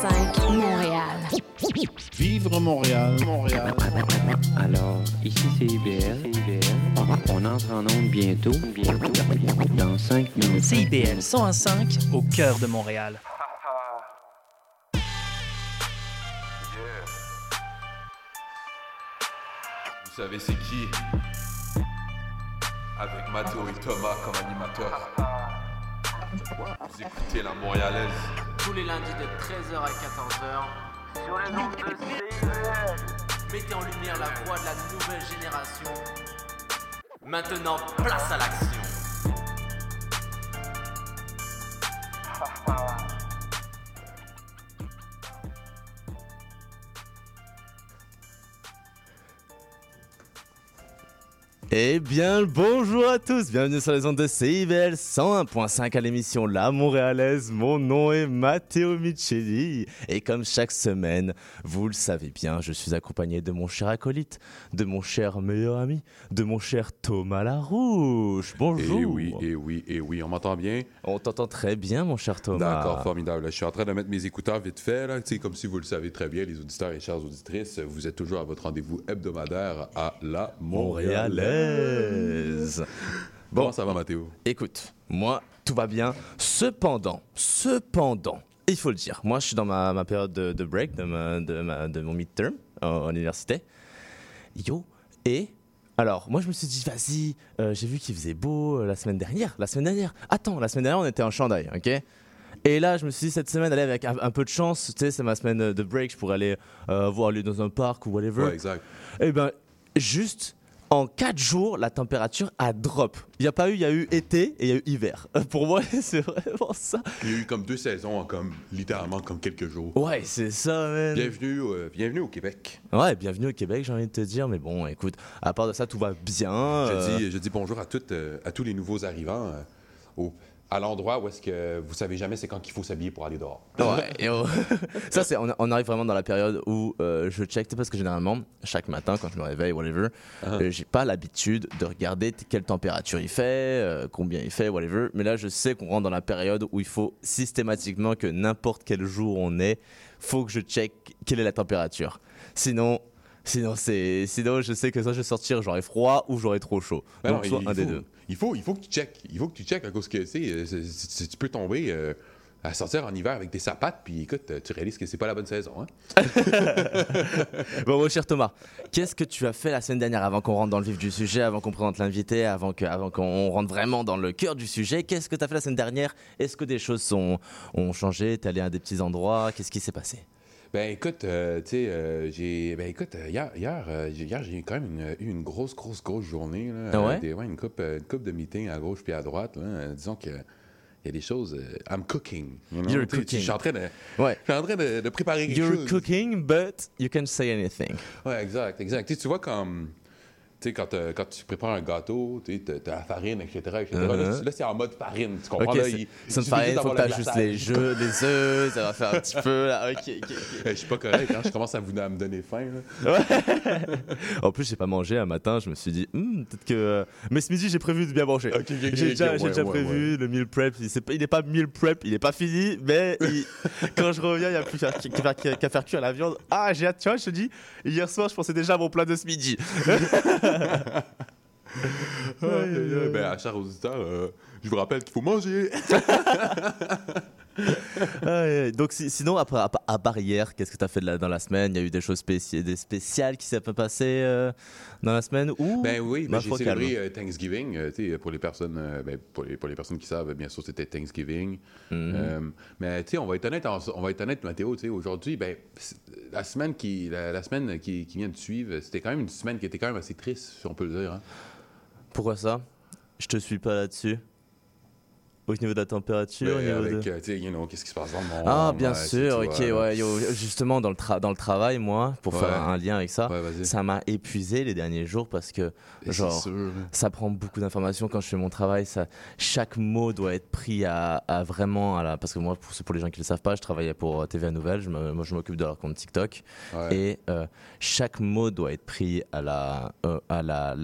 101.5 Montréal. Vivre Montréal, Montréal. Alors, ici c'est IBL. On entre en onde bientôt. Bientôt. Dans 5 minutes. CIBL 105 au cœur de Montréal. Vous savez c'est qui? Avec Mathéo et Thomas comme animateurs. Vous écoutez la Montréalaise. Tous les lundis de 13h à 14h sur les ondes de. Mettez en lumière la voix de la nouvelle génération. Maintenant, place à l'action. Eh bien, bonjour à tous, bienvenue sur les ondes de CIBL 101.5 à l'émission La Montréalaise. Mon nom est Matteo Micheli et comme chaque semaine, vous le savez bien, je suis accompagné de mon cher acolyte, de mon cher meilleur ami, de mon cher Thomas Larouche. Bonjour. Et Eh oui, et oui, et oui, on m'entend bien? On t'entend très bien, mon cher Thomas. D'accord, formidable. Je suis en train de mettre mes écouteurs vite fait, là. Comme si vous le savez très bien, les auditeurs et chères auditrices, vous êtes toujours à votre rendez-vous hebdomadaire à la Montréalaise. Bon, Comment ça va, Mathéo? Écoute, moi, tout va bien. Cependant, cependant, il faut le dire, moi, je suis dans ma, ma période de, de break, de, ma- de, ma- de mon midterm euh, à l'université. Yo, et alors, moi, je me suis dit, vas-y, euh, j'ai vu qu'il faisait beau euh, la semaine dernière. La semaine dernière. Attends, la semaine dernière, on était en chandail, ok? Et là, je me suis dit, cette semaine, aller avec un, un peu de chance, tu sais, c'est ma semaine de break, je pourrais aller euh, voir aller dans un parc ou whatever. Ouais, exact. Eh ben, juste en 4 jours, la température a drop. Il n'y a pas eu, il y a eu été et il y a eu hiver. Euh, Pour moi, c'est vraiment ça. Il y a eu comme deux saisons en comme, littéralement, comme quelques jours. Ouais, c'est ça, man. Bienvenue, euh, bienvenue au Québec. Ouais, bienvenue au Québec, j'ai envie de te dire. Mais bon, écoute, à part de ça, tout va bien. Je, euh, dis, je dis bonjour à, toutes, euh, à tous les nouveaux arrivants au- à l'endroit où est-ce que vous savez jamais c'est quand qu'il faut s'habiller pour aller dehors. Ouais, oh. ça c'est on, on arrive vraiment dans la période où euh, je check parce que généralement chaque matin quand je me réveille whatever euh, j'ai pas l'habitude de regarder quelle température il fait euh, combien il fait whatever. Mais là je sais qu'on rentre dans la période où il faut systématiquement que n'importe quel jour on est faut que je check quelle est la température. Sinon sinon c'est sinon je sais que soit je vais sortir j'aurai froid ou j'aurai trop chaud. Ben donc non, soit il, un des faut, deux Il faut, il faut que tu checkes. Il faut que tu checkes à cause que, tu euh, tu peux tomber euh, à sortir en hiver avec des sapates, puis écoute, euh, tu réalises que c'est pas la bonne saison. Hein? Bon, mon cher Thomas, qu'est-ce que tu as fait la semaine dernière avant qu'on rentre dans le vif du sujet, avant qu'on présente l'invité, avant que- avant qu'on rentre vraiment dans le cœur du sujet? Qu'est-ce que tu as fait la semaine dernière? Est-ce que des choses ont changé? T'es allé à des petits endroits? Qu'est-ce qui s'est passé? Ben écoute, euh, tu sais, euh, j'ai. Ben écoute, euh, hier, hier, euh, hier, j'ai eu quand même une, eu une grosse, grosse, grosse journée. Là, Ah ouais? des- une, coupe, une coupe de meetings à gauche puis à droite. Là. Disons que. Il y a des choses. I'm cooking. you know? You're cooking. Je suis en train de, Ouais. en train de, de préparer quelque You're chose. cooking, but you can say anything. Ouais, exact, exact. Tu sais, tu vois comme. Tu sais, quand, euh, quand tu prépares un gâteau, tu t'as la farine, etc. Uh-huh. là, c'est en mode farine, tu comprends? Là, c'est- il- ça il ne suffit fait rien, juste il faut que tu juste les jeux, les œufs, ça va faire un petit peu là. Ok, ok, ok. Eh, Je suis pas correct, hein? je commence à, vous, à me donner faim. En plus, j'ai pas mangé un matin, je me suis dit, Hmm, peut-être que. Mais ce midi, j'ai prévu de bien manger. J'ai déjà, ok, j'ai ouais, déjà ouais, prévu le meal prep. Il, c'est pas- il est pas meal prep, il est pas fini, mais il- quand je reviens, il n'y a plus qu'à faire, faire cuire la viande. Ah, j'ai hâte, tu vois, je te dis, hier soir, je pensais déjà à mon plat de ce midi. Aïe, aïe, aïe. Ben, à chers auditeurs, euh, je vous rappelle qu'il faut manger. Aïe. Donc, si- sinon, après, à, hier, qu'est-ce que tu as fait de la- dans la semaine? Il y a eu des choses spéci- des spéciales qui s'est passé euh, dans la semaine ou Ben oui, ben, j'ai célébré calme. euh, Thanksgiving. euh, tu sais, pour les personnes, euh, ben, pour les, pour les personnes qui savent, bien sûr, c'était Thanksgiving. Mhm. Euh, mais tu sais, on va être honnête, on va être honnête, Mathéo. Tu sais, aujourd'hui, ben, la semaine qui, la, la semaine qui, qui vient de suivre, c'était quand même une semaine qui était quand même assez triste, si on peut le dire. hein. Pourquoi ça? Je te suis pas là-dessus. Au niveau de la température, au niveau avec, de... euh, you know, qu'est-ce qui se passe dans le monde. Ah, bien ouais, sûr, ok, ouais, yo, justement, dans le, tra- dans le travail, moi, pour faire un lien avec ça, ça m'a épuisé les derniers jours parce que, Et genre, ça prend beaucoup d'informations quand je fais mon travail. Ça, chaque mot doit être pris à, à vraiment à la. Parce que moi, pour, pour les gens qui ne le savent pas, je travaillais pour TVA Nouvelle. Je moi, je m'occupe de leur compte TikTok. Et euh, chaque mot doit être pris à la, euh, à la,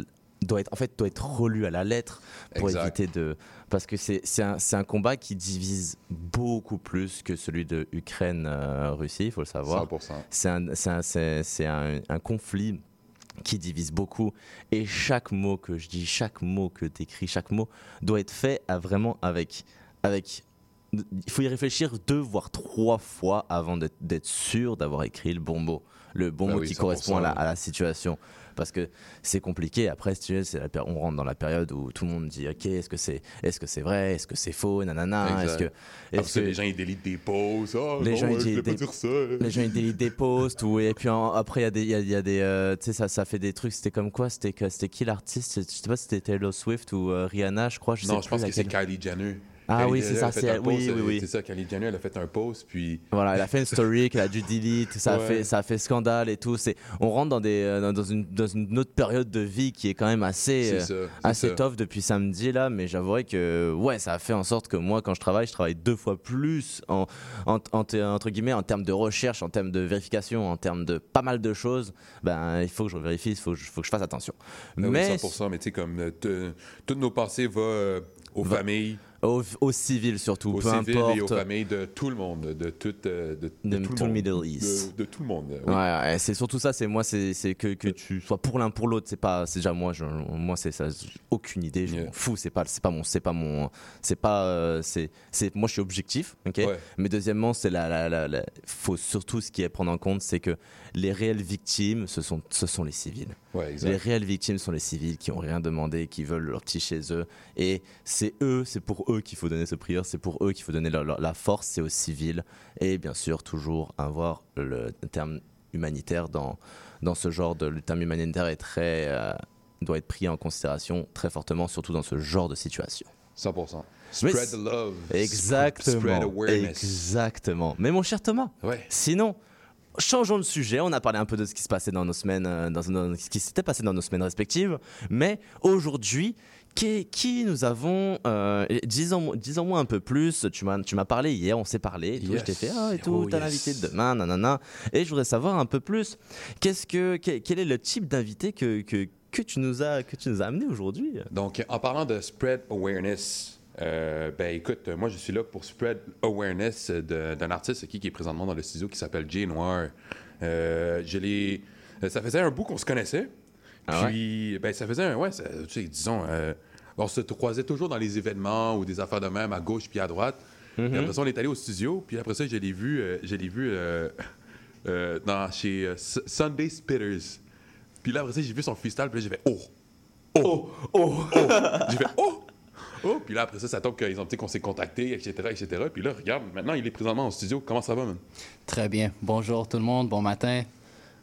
doit être, en fait, doit être relu à la lettre pour Exact. éviter de. Parce que c'est un, un combat qui divise beaucoup plus que celui de Ukraine-Russie, il faut le savoir. 100%. C'est un, un- un- conflit qui divise beaucoup. Et chaque mot que je dis, chaque mot que tu écris, chaque mot doit être fait à vraiment avec. avec il faut y réfléchir deux voire trois fois avant d'être sûr d'avoir écrit le bon mot, le bon Bah mot oui, qui 100%, correspond à la, oui. à la situation. Parce que c'est compliqué. Après, si tu veux, c'est on rentre dans la période où tout le monde dit Ok, est-ce que c'est est -ce c'est vrai Est-ce que c'est faux Nanana. Est-ce que, est-ce ça, que les gens, ils délitent des posts. Ah, Les non, gens, ouais, je dire ça. les gens ils délitent des posts ou et puis en- après il y a des il y a, il y a des euh, tu sais ça ça fait des trucs c'était comme quoi? C'était que- c'était qui l'artiste? Je sais pas si c'était Taylor Swift ou euh, Rihanna je crois je sais Non, je plus pense que c'est laquelle. Kylie Jenner. Ah Kylie oui, c'est ça, c'est- oui, oui, oui. C'est ça, Kylie Jenner, elle a fait un post, puis Voilà, elle a fait une story qu'elle a dû delete, ça a fait ça a fait scandale et tout. On rentre dans des euh, dans une dans une autre période de vie qui est quand même assez euh, ça. assez ça. tough depuis samedi là, mais j'avouerai que ouais, ça a fait en sorte que moi quand je travaille, je travaille deux fois plus en, en- en- entre guillemets en termes de recherche, en termes de vérification, en termes de pas mal de choses. Ben il faut que je vérifie, il faut, que je- faut que je fasse attention. Ah oui, mais 100%, mais tu sais, comme euh, te- toutes nos pensées vont euh, aux Va- familles, aux, aux civils surtout, aux peu civils et aux importe. familles de tout le monde, de tout, euh, de, de De tout, tout le. Middle East. De, de tout le monde. oui. Ouais, ouais, c'est surtout ça. C'est moi, c'est que, que tu sois pour l'un pour l'autre. C'est pas, c'est déjà moi. Je, moi, c'est ça. Aucune idée. Je Yeah. m'en fous. C'est pas, c'est pas mon, c'est pas mon, c'est pas, euh, c'est, c'est. Moi, je suis objectif. Ok? Ouais. Mais deuxièmement, c'est la, la, la, la- faut surtout ce qui est à prendre en compte, c'est que les réelles victimes, ce sont, ce sont les civils. Ouais, Les réelles victimes sont les civils qui ont rien demandé, qui veulent leur petit chez eux. Et c'est eux, c'est pour eux qu'il faut donner ce prière, c'est pour eux qu'il faut donner la force, c'est aux civils. Et bien sûr, toujours avoir le terme humanitaire dans, dans ce genre de. Le terme humanitaire est très. euh, doit être pris en considération très fortement, surtout dans ce genre de situation. 100%. Mais Spread the love. Exactement. Spread awareness. Exactement. Mais mon cher Thomas, Ouais. Sinon, changeons de sujet. On a parlé un peu de ce qui se passait dans nos semaines, euh, dans, dans- ce qui s'était passé dans nos semaines respectives. Mais aujourd'hui, qui, qui nous avons, euh, disons, disons-moi un peu plus. Tu m'as, tu m'as parlé hier, on s'est parlé. Et tout, Yes. Je t'ai fait ah, et tout. Oh, T'as yes. l'invité demain, nanana. Et je voudrais savoir un peu plus. Qu'est-ce que, quel, est le type d'invité que, que, que tu nous as, que tu nous as amené aujourd'hui? Donc, en parlant de spread awareness, euh, ben écoute, moi je suis là pour spread awareness de- d'un artiste qui, qui est présentement dans le studio qui s'appelle Jay Noir. Euh, je l'ai. Ça faisait un bout qu'on se connaissait. Ah ouais? Puis, ben ça faisait un. Ouais, ça- tu sais, disons. euh, on se croisait toujours dans les événements ou des affaires de même à gauche puis à droite. Mm-hmm. Puis après ça, on est allé au studio. Puis après ça, je l'ai vu, euh, je l'ai vu euh, dans, chez Sunday Spitters. Puis là, après ça, j'ai vu son freestyle. Puis là, j'ai fait Oh! Oh! Oh! Oh! J'ai fait Oh! Oh! Puis là, après ça, ça tombe qu'ils ont dit qu'on s'est contacté, etc., etc. Puis là, regarde, maintenant, il est présentement au studio. Comment ça va, man? Très bien. Bonjour tout le monde, bon matin.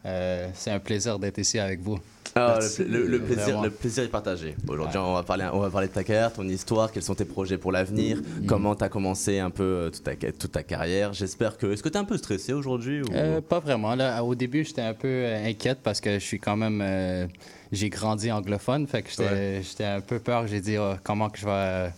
Euh, c'est un plaisir d'être ici avec vous. Ah, le, le- le plaisir, le plaisir est partagé. Aujourd'hui, on, va parler, on va parler de ta carrière, ton histoire, quels sont tes projets pour l'avenir, comment tu as commencé un peu euh, toute ta, toute ta carrière. J'espère que. Est-ce que tu es un peu stressé aujourd'hui ou... Euh, pas vraiment. Là. Au début, j'étais un peu inquiète parce que je suis quand même. euh, j'ai grandi anglophone, fait que j'étais j'étais un peu peur. J'ai dit oh, comment que je vais.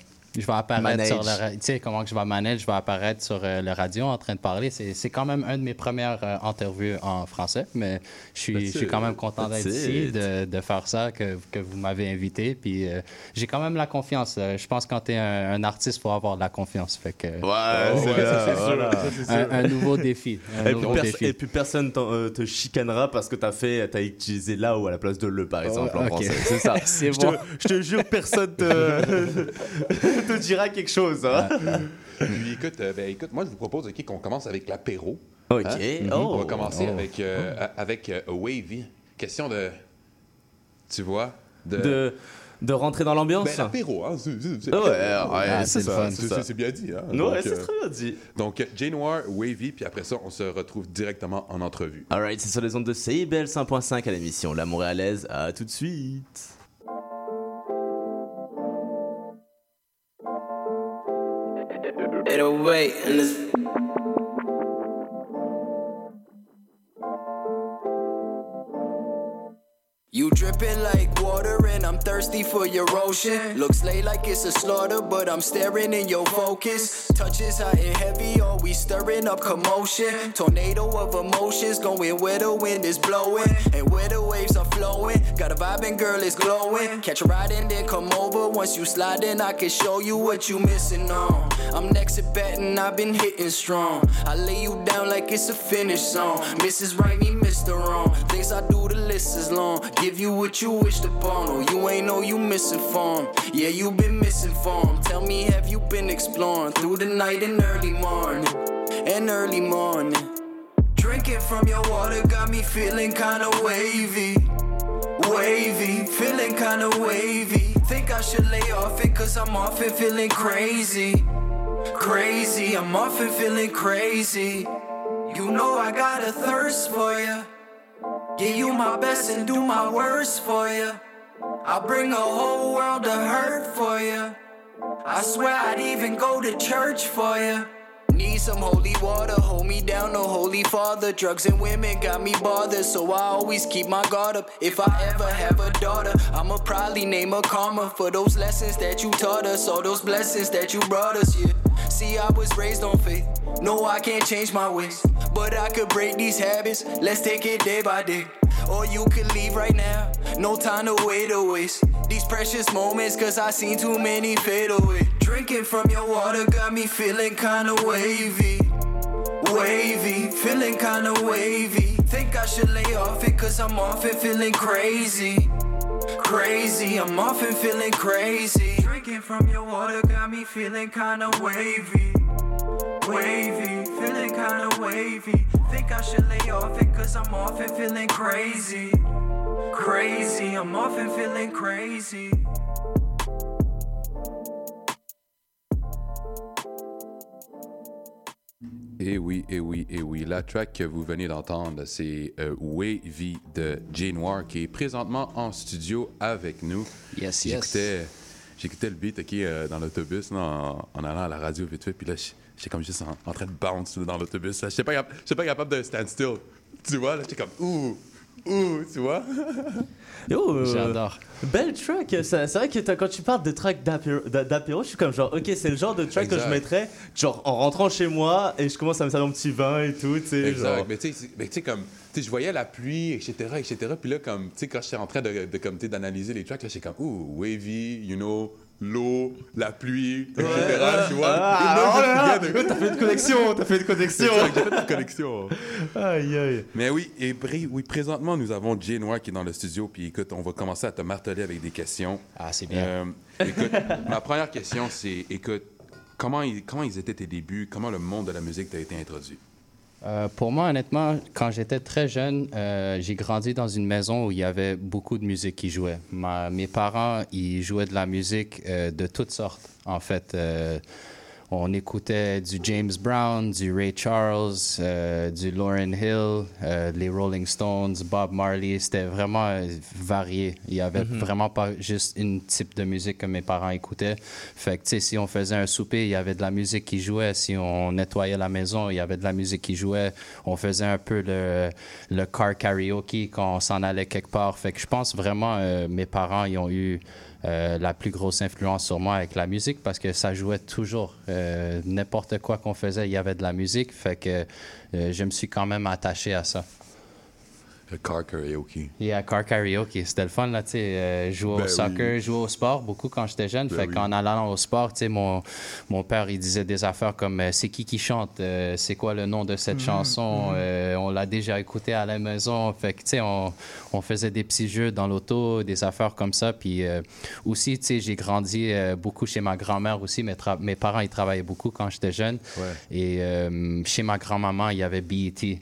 Je vais apparaître Manage. sur le tu sais comment que je vais manager, je vais apparaître sur euh, le radio en train de parler. C'est c'est quand même une de mes premières euh, interviews en français, mais je suis, je suis quand même content d'être ici, de, de faire ça, que, que vous m'avez invité. Puis euh, j'ai quand même la confiance. Euh, Je pense que quand tu es un, un artiste, il faut avoir de la confiance. Fait que, Ouais, Oh, c'est ouais, c'est sûr. voilà. Ça, c'est sûr. un, un nouveau défi. Un Et puis, nouveau défi. et puis personne euh, te chicanera parce que t'as fait, t'as utilisé là ou à la place de le par exemple en ok. français. C'est ça. C'est je, bon. te, je te jure, personne te, te dira quelque chose. Hein. Puis écoute, euh, ben, écoute, moi, je vous propose ok, qu'on commence avec l'apéro. Ok. Hein? Oh. On va commencer Oh. avec, euh, a- avec euh, Wavy. Question de. Tu vois? De. De, de rentrer dans l'ambiance? Ben, l'apéro, hein? c'est- Ouais, ouais, Ah, c'est bien dit. Hein? Ouais, donc, c'est euh, très bien dit. donc, euh, Jay Noir, Wavy, puis après ça, on se retrouve directement en entrevue. Alright, c'est sur les ondes de CIBL 100.5 à l'émission La Montréalaise. À tout de suite. Wait in this. Thirsty. for your ocean. Looks late like it's a slaughter, but I'm staring in your focus. Touches hot and heavy, always stirring up commotion. Tornado of emotions going where the wind is blowing and where the waves are flowing. Got a vibe and girl is glowing. Catch a ride and then come over. Once you slide in, I can show you what you missing on. I'm next at batting, I've been hitting strong. I lay you down like it's a finish song. Mrs. Right, me, Mr. Wrong. Things I do, the list is long. Give you what you wished upon. Oh, you ain't know you misinformed. Yeah, you been misinformed. Tell me, have you been exploring through the night and early morning? And early morning. Drinking from your water got me feeling kinda wavy. Wavy, feeling kinda wavy. Think I should lay off it cause I'm often feeling crazy. Crazy, I'm often feeling crazy. You know I got a thirst for you. Give you my best and do my worst for you. I'll bring a whole world of hurt for you. I swear I'd even go to church for you. Need some holy water, hold me down, no holy father. Drugs and women got me bothered, so I always keep my guard up. If I ever have a daughter, I'ma probably name her Karma for those lessons that you taught us, all those blessings that you brought us, yeah. See, I was raised on faith. No, I can't change my ways, but I could break these habits. Let's take it day by day. Or you could leave right now, no time to wait or waste. These precious moments, cause I seen too many fade away. Drinking from your water got me feeling kinda wavy. Wavy, feeling kinda wavy. Think I should lay off it cause I'm often feeling crazy. Crazy, I'm often feeling crazy. Drinking from your water got me feeling kinda wavy. Wavy, kinda wavy. Think I should lay off it cause I'm often feeling crazy. Crazy, I'm often feeling crazy. Et oui, et oui, et oui. La track que vous venez d'entendre, c'est euh, Wavy de Jay Noir qui est présentement en studio avec nous. Yes, yes. J'écoutais, le beat ok, euh, dans l'autobus en, en allant à la radio vite fait, puis là, j'étais comme juste en, en train de bounce dans l'autobus. là. J'étais pas, pas capable de stand still. Tu vois, là, j'étais comme ouh, ouh, tu vois. Yo, euh, J'adore. Belle track. C'est vrai que quand tu parles de track d'apéro, d'a- d'apéro, je suis comme genre, ok, c'est le genre de track que je mettrais, genre en rentrant chez moi et je commence à me servir mon petit vin et tout, tu sais. Exact. genre. Mais tu sais, comme, tu sais, je voyais la pluie, etc., etc. Puis là, comme, tu sais, quand j'étais en train de, de comme, tu sais, d'analyser les tracks, là, j'étais comme, ouh, wavy, you know, l'eau, la pluie, etc. Tu vois. Ah, oh de- t'as fait une connexion, t'as fait une connexion. J'ai fait une connexion. Aïe aïe. Mais oui, et oui, présentement, nous avons Jay Noir qui est dans le studio. Puis écoute, on va commencer à te marteler avec des questions. Ah, c'est bien. Euh, écoute, ma première question, c'est, écoute, comment ils, comment ils étaient tes débuts? Comment le monde de la musique t'a été introduit? Euh, pour moi, honnêtement, quand j'étais très jeune, euh, j'ai grandi dans une maison où il y avait beaucoup de musique qui jouait. Mes parents, ils jouaient de la musique euh, de toutes sortes, en fait. On écoutait du James Brown, du Ray Charles, euh, du Lauryn Hill, euh, les Rolling Stones, Bob Marley. C'était vraiment euh, varié. Il y avait vraiment pas juste une type de musique que mes parents écoutaient. Fait que, tu sais, si on faisait un souper, il y avait de la musique qui jouait. Si on nettoyait la maison, il y avait de la musique qui jouait. On faisait un peu le, le car karaoke quand on s'en allait quelque part. Fait que je pense vraiment, mes parents, ils ont eu euh, la plus grosse influence sur moi avec la musique parce que ça jouait toujours. Euh, N'importe quoi qu'on faisait, il y avait de la musique. Fait que euh, je me suis quand même attaché à ça. Le car karaoke. À car karaoke, c'était le fun, là, tu sais, euh, jouer Ben au soccer, jouer au sport, beaucoup quand j'étais jeune. Ben fait oui. qu'en allant au sport, tu sais, mon, mon père, il disait des affaires comme euh, c'est qui qui chante, Euh, c'est quoi le nom de cette chanson, Euh, on l'a déjà écouté à la maison. Fait que, tu sais, on, on faisait des petits jeux dans l'auto, des affaires comme ça. Puis euh, aussi, tu sais, j'ai grandi euh, beaucoup chez ma grand-mère aussi. Mes, tra- mes parents, ils travaillaient beaucoup quand j'étais jeune. Ouais. Et euh, chez ma grand-maman, il y avait BET.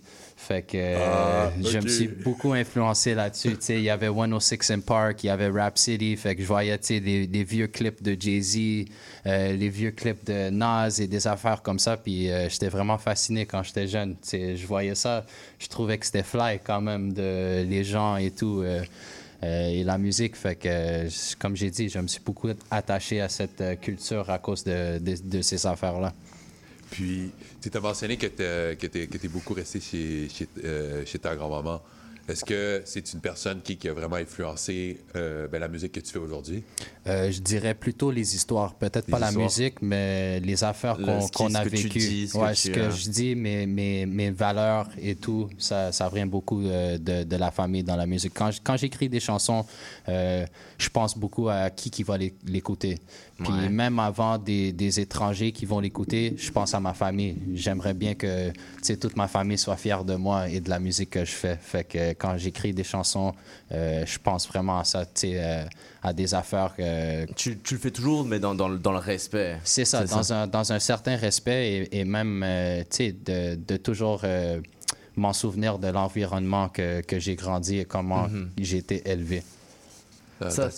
Fait que euh, Ah, je me suis beaucoup influencé là-dessus. Il y avait 106 in Park, il y avait Rap City. Fait que je voyais des, des vieux clips de Jay-Z, euh, les vieux clips de Nas et des affaires comme ça. Puis euh, j'étais vraiment fasciné quand j'étais jeune. Je voyais ça, je trouvais que c'était fly quand même, de les gens et tout. euh, euh, et la musique, fait que, euh, comme j'ai dit, je me suis beaucoup attaché à cette euh, culture à cause de, de- de ces affaires-là. Puis, tu as mentionné que tu es, beaucoup resté chez, chez, euh, chez ta grand-maman. Est-ce que c'est une personne qui, qui a vraiment influencé euh, ben, la musique que tu fais aujourd'hui? Euh, je dirais plutôt les histoires. Peut-être pas la musique, mais les affaires qu'on a que vécues. dis, ce que ouais, tu ce que as. je dis, mes, mes, mes valeurs et tout, ça, ça vient beaucoup euh, de, de la famille dans la musique. Quand, quand j'écris des chansons, je pense beaucoup à qui qui va l'é- l'écouter. Puis Ouais. même avant des, des étrangers qui vont l'écouter, je pense à ma famille. J'aimerais bien que toute ma famille soit fière de moi et de la musique que je fais. Fait que quand j'écris des chansons, euh, je pense vraiment à ça, euh, à des affaires que, Tu, tu le fais toujours, mais dans, dans, le- dans le respect. c'est ça, dans, Un, dans un certain respect et, et même, euh, de, de toujours euh, m'en souvenir de l'environnement que, que j'ai grandi et comment Mhm. j'ai été élevé. Ça-.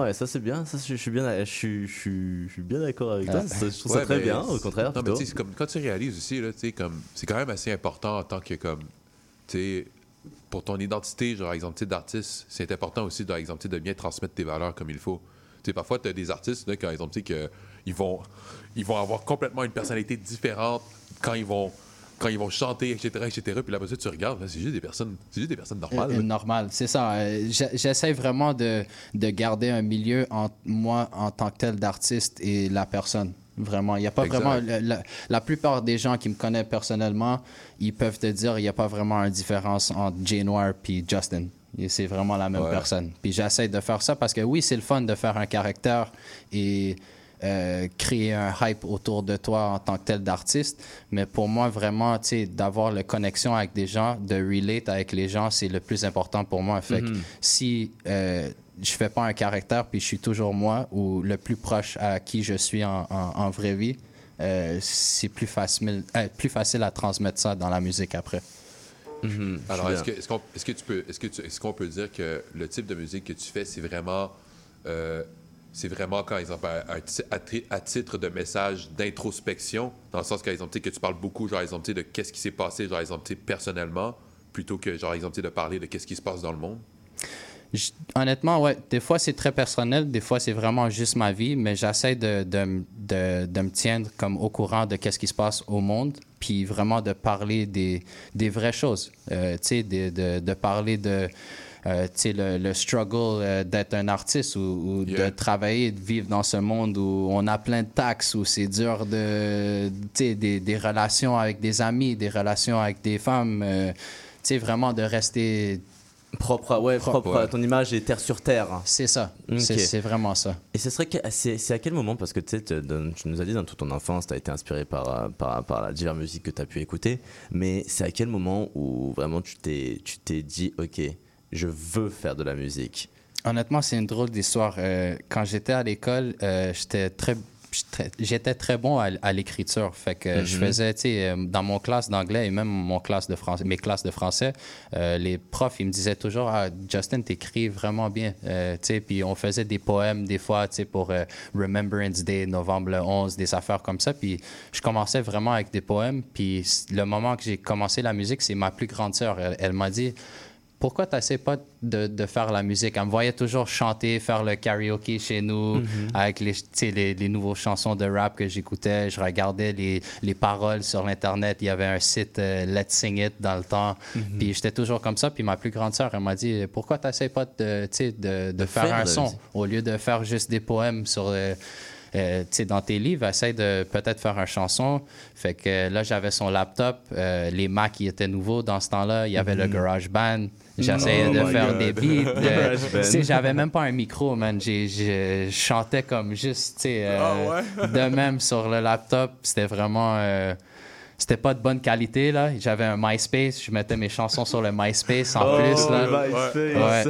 Ouais, ça c'est bien. Ça, je, suis bien, je suis, je suis, je suis bien d'accord avec toi. Ah. Ça, je trouve Ouais, ça très bien, au contraire. Non, mais c'est comme quand tu réalises aussi, là, comme c'est quand même assez important en tant que comme tu pour ton identité, genre exemple, d'artiste, c'est important aussi, par exemple, de bien transmettre tes valeurs comme il faut. Tu sais, parfois, tu as des artistes, là, par exemple, que ils vont, ils vont avoir complètement une personnalité différente quand ils vont, quand ils vont chanter, etc., etc. Puis là, après ça, tu regardes, c'est juste des personnes, c'est juste des personnes normales. Euh, là. normal, c'est ça. Euh, J'essaie vraiment de, de garder un milieu entre moi en tant que tel d'artiste et la personne. Vraiment, il n'y a pas Exact. vraiment. la, la plupart des gens qui me connaissent personnellement, ils peuvent te dire qu'il n'y a pas vraiment une différence entre Jay Noir et Justin. C'est vraiment la même Ouais. personne. Puis j'essaie de faire ça parce que oui, c'est le fun de faire un caractère et euh, créer un hype autour de toi en tant que tel d'artiste. Mais pour moi, vraiment, tu sais, d'avoir la connexion avec des gens, de relate avec les gens, c'est le plus important pour moi. Fait que si euh, je fais pas un caractère puis je suis toujours moi ou le plus proche à qui je suis en, en- en vraie vie, euh, c'est plus facile, euh, plus facile à transmettre ça dans la musique après. Mhm, Alors, est-ce que, est-ce qu'on, est-ce que tu peux, est-ce que est-ce qu'on peut dire que le type de musique que tu fais, c'est vraiment, euh, c'est vraiment, par exemple, à, à titre de message d'introspection, dans le sens tu sais, que tu parles beaucoup, genre, exemple, de qu'est-ce qui s'est passé, genre, exemple, personnellement, plutôt que, genre, exemple, de parler de qu'est-ce qui se passe dans le monde? Honnêtement, ouais, des fois c'est très personnel, des fois c'est vraiment juste ma vie, mais j'essaie de, de, de, me tiendre comme au courant de qu'est-ce qui se passe au monde, puis vraiment de parler des, des vraies choses, Euh, tu sais, de, de, parler de, le, le struggle euh, d'être un artiste ou, ou Yeah. de travailler, de vivre dans ce monde où on a plein de taxes, où c'est dur de, des, des relations avec des amis, des relations avec des femmes, euh, vraiment de rester Propre, à- ouais, Propre, propre ouais. ton image et terre sur terre. C'est ça. Ok. C'est c'est vraiment ça. Et ce serait que- c'est c'est à quel moment parce que tu nous as dit dans toute ton enfance, tu as été inspiré par, euh, par, par la diverse musique que tu as pu écouter, mais c'est à quel moment où vraiment tu t'es tu t'es dit OK, je veux faire de la musique. Honnêtement, c'est une drôle d'histoire. Euh, quand j'étais à l'école, euh, j'étais très j'étais- très bon à, à l'écriture. Fait que je Mhm. faisais, tu sais, euh, dans mon classe d'anglais et même mon classe de français, mes classes de français, euh, les profs, ils me disaient toujours, ah, Justin, t'écris vraiment bien. Euh, tu sais, puis on faisait des poèmes des fois, tu sais, pour euh, Remembrance Day, novembre le 11, des affaires comme ça. Puis je commençais vraiment avec des poèmes. Puis le moment que j'ai commencé la musique, c'est ma plus grande sœur. Elle, elle m'a dit, pourquoi tu n'essaies pas de, de faire la musique? Elle me voyait toujours chanter, faire le karaoke chez nous avec les, les, les nouveaux chansons de rap que j'écoutais. Je regardais les, les paroles sur l'Internet. Il y avait un site euh, Let's Sing It dans le temps. Puis j'étais toujours comme ça. Puis ma plus grande sœur, elle m'a dit pourquoi tu n'essaies pas de, faire un son? au lieu de faire juste des poèmes sur. euh, euh, tu sais, dans tes livres, essaie de peut-être faire une chanson. Fait que euh, là, j'avais son laptop, euh, les Macs qui étaient nouveaux dans ce temps-là. Il y avait le Garage Band. J'essayais Oh de faire God. des beats. de- sais, j'avais même pas un micro, man. Je chantais comme juste, tu sais, euh, de même sur le laptop. C'était vraiment. C'était pas de bonne qualité, là. J'avais un MySpace. Je mettais mes chansons sur le MySpace en Oh, plus, là. MySpace.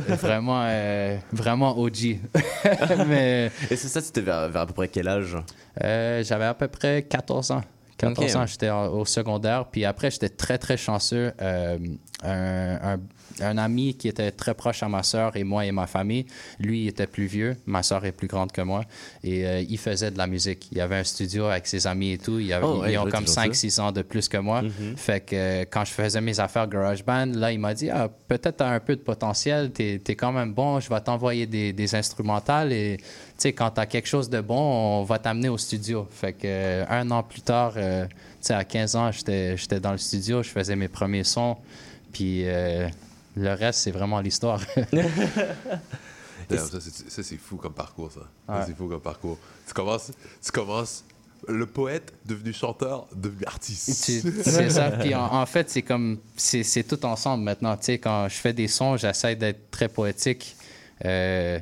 Ouais, vraiment, euh, vraiment OG. Mais Et c'est ça, c'était vers, vers à peu près quel âge? Euh, j'avais à peu près 14 ans. 14 Ok. ans, j'étais au secondaire. Puis après, j'étais très, très chanceux. Euh, un, un- un ami qui était très proche à ma soeur et moi et ma famille, lui, il était plus vieux. Ma soeur est plus grande que moi. Et euh, il faisait de la musique. Il avait un studio avec ses amis et tout. Il avait- Oh, ouais, ils ont comme t'es chanceux. 5-6 ans de plus que moi. Mhm. Fait que euh, quand je faisais mes affaires GarageBand, là, il m'a dit ah, peut-être tu as un peu de potentiel, tu es, quand même bon, je vais t'envoyer des, des instrumentales et sais, quand tu as quelque chose de bon, on va t'amener au studio. Fait que euh, un an plus tard, euh, tu sais, à 15 ans, j'étais dans le studio, je faisais mes premiers sons, puis euh, le reste, c'est vraiment l'histoire. Ça, c'est- fou comme parcours, ça. C'est fou comme parcours. Tu commences, tu commences le poète devenu chanteur, devenu artiste. C'est ça. Puis en, en fait, c'est comme. C'est tout ensemble maintenant. Tu sais, quand je fais des sons, j'essaie d'être très poétique. Euh,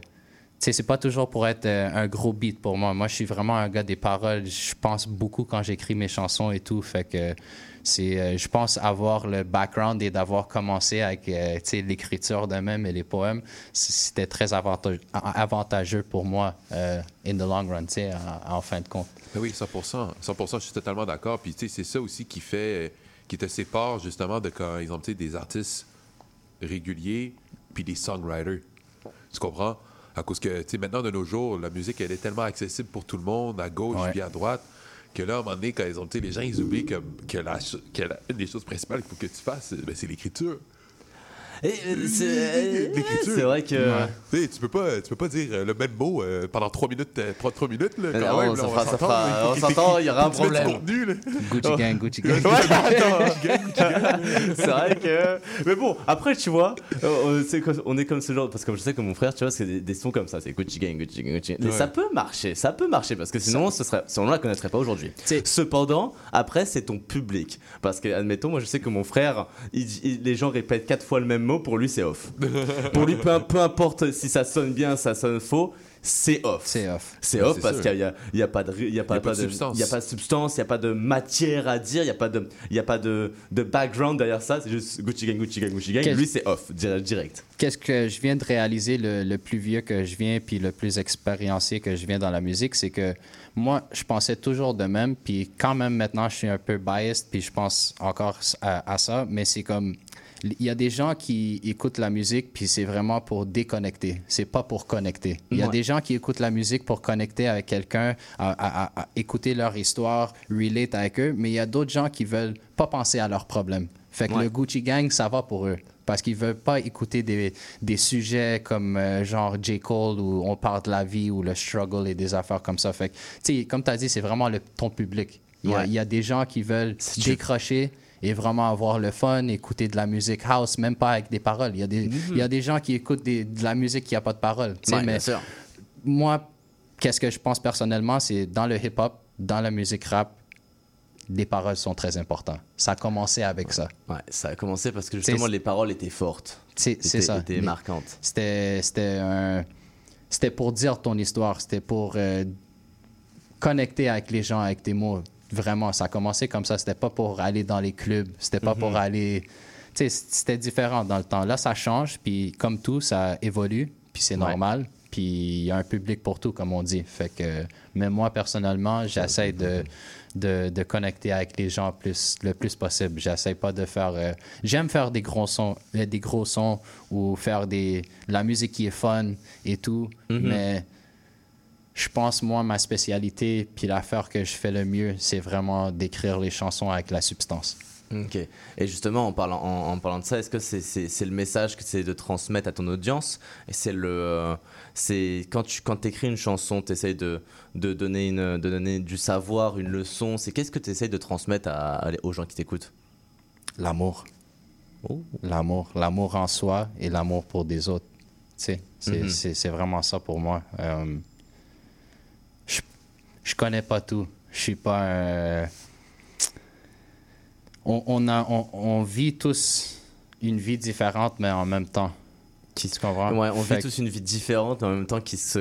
c'est pas toujours pour être euh, un gros beat pour moi. Moi, je suis vraiment un gars des paroles. Je pense beaucoup quand j'écris mes chansons et tout. Fait que c'est. euh, je pense avoir le background et d'avoir commencé avec euh, l'écriture de même et les poèmes. C'était très avantageux, pour moi in the long run, tu en, en fin de compte. Ben oui, 100%. 100%, je suis totalement d'accord. Puis, c'est ça aussi qui fait, qui te sépare justement de, quand, tu sais, des artistes réguliers puis des songwriters. Tu comprends? À cause que, tu sais, maintenant, de nos jours, la musique, elle est tellement accessible pour tout le monde, à gauche puis à droite, que là, à un moment donné, quand ils ont, tu sais, les gens, ils oublient que, que, la, que la- une des choses principales qu'il faut que tu fasses, ben, c'est l'écriture. Euh, c'est L'écriture. c'est vrai que. Ouais. Tu sais, tu peux pas, tu peux pas dire euh, le même mot euh, pendant trois minutes, euh, trois, trois minutes, là, quand non, même, ça là, fera- ça s'entendre, fera- là, il faut on s'entend, il y aura un problème. contenu, là. Gucci gang, Gucci gang. c'est vrai que. Mais bon, après, tu vois, euh, comme- on est comme ce genre. Parce que je sais que mon frère, tu vois, c'est des, des sons comme ça. C'est Gucci Gang, Gucci Gang, Gucci Gang. Mais Ouais. ça peut marcher, ça peut marcher. Parce que sinon, ce serait, sinon on la connaîtrait pas aujourd'hui. Cependant, après, c'est ton public. Parce que, admettons, moi, je sais que mon frère, il dit- il- les gens répètent quatre fois le même mot, pour lui, c'est off. pour lui, peu, peu importe si ça sonne bien, ça sonne faux, c'est off. C'est off. C'est Ouais, off parce qu'il n'y a, il y a pas de, il y a pas, pas de de substance. Il y a pas de substance, il n'y a pas de matière à dire, il n'y a pas, de, il y a pas de, de background derrière ça. C'est juste Gucci Gang, Gucci Gang, Gucci Gang. Lui, c'est off, dire- direct. Qu'est-ce que je viens de réaliser, le, le plus vieux que je viens, puis le plus expériencé que je viens dans la musique, c'est que moi, je pensais toujours de même, puis quand même maintenant, je suis un peu biased, puis je pense encore à, à ça, mais c'est comme, il y a des gens qui écoutent la musique, puis c'est vraiment pour déconnecter, c'est pas pour connecter. Il y a Ouais. des gens qui écoutent la musique pour connecter avec quelqu'un, à, à- à- à écouter leur histoire, relate avec eux, mais il y a d'autres gens qui veulent pas penser à leurs problèmes. Fait que Ouais. le Gucci Gang, ça va pour eux. Parce qu'ils veulent pas écouter des, des sujets comme euh, genre J. Cole où on parle de la vie ou le struggle et des affaires comme ça. Fait que, tu sais, comme tu as dit, c'est vraiment le, ton public. Il y, a, Ouais. il y a des gens qui veulent décrocher et vraiment avoir le fun, écouter de la musique house, même pas avec des paroles. Il y a des, il y a des gens qui écoutent des- de la musique qui a pas de paroles. Ouais, mais sûr. moi, qu'est-ce que je pense personnellement, c'est dans le hip-hop, dans la musique rap, les paroles sont très importantes. Ça a commencé avec ça. Ouais, ça a commencé parce que justement, les paroles étaient fortes. C'est ça. étaient marquantes. C'était c'était un- c'était pour dire ton histoire, c'était pour euh, connecter avec les gens avec tes mots. Vraiment, ça a commencé comme ça. C'était pas pour aller dans les clubs, c'était pas pour aller. Tu sais, c'était différent dans le temps. Là, ça change, puis comme tout, ça évolue, puis c'est Ouais. normal. Puis il y a un public pour tout, comme on dit. Fait que, mais moi, personnellement, j'essaie de, de, de connecter avec les gens plus, le plus possible. J'essaie pas de faire. euh, J'aime faire des gros sons, euh, des gros sons ou faire des, la musique qui est fun et tout, mais je pense, moi, ma spécialité, puis l'affaire que je fais le mieux, c'est vraiment d'écrire les chansons avec la substance. Ok. Et justement, en parlant, en, en parlant de ça, est-ce que c'est c'est- c'est le message que tu essaies de transmettre à ton audience? C'est le. euh, c'est quand tu quand écris une chanson, tu essaies de, de, donner une, de donner du savoir, une leçon. C'est qu'est-ce que tu essaies de transmettre à- à- aux gens qui t'écoutent? L'amour. Oh. L'amour. L'amour en soi et l'amour pour des autres. Tu sais, c'est c'est- c'est vraiment ça pour moi. Euh, je connais pas tout. Je suis pas un... On, on, a, on, on vit tous une vie différente, mais en même temps. Tu comprends? Ouais, on Fait vit que- tous une vie différente, en même temps qui se,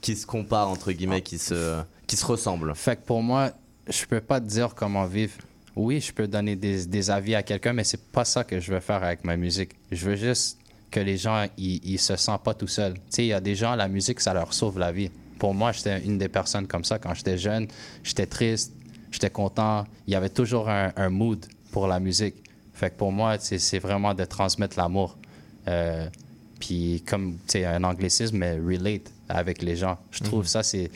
qui se compare, entre guillemets, qui se, qui se ressemblent. Fait que pour moi, je peux pas te dire comment vivre. Oui, je peux donner des, des avis à quelqu'un, mais c'est pas ça que je veux faire avec ma musique. Je veux juste que les gens, ils, ils se sentent pas tout seuls. Tu sais, il y a des gens, la musique, ça leur sauve la vie. Pour moi, j'étais une des personnes comme ça. Quand j'étais jeune, j'étais triste, j'étais content. Il y avait toujours un, un mood pour la musique. Fait que pour moi, c'est vraiment de transmettre l'amour. Euh, puis comme, tu sais, un anglicisme, mais relate avec les gens. Je trouve ça, c'est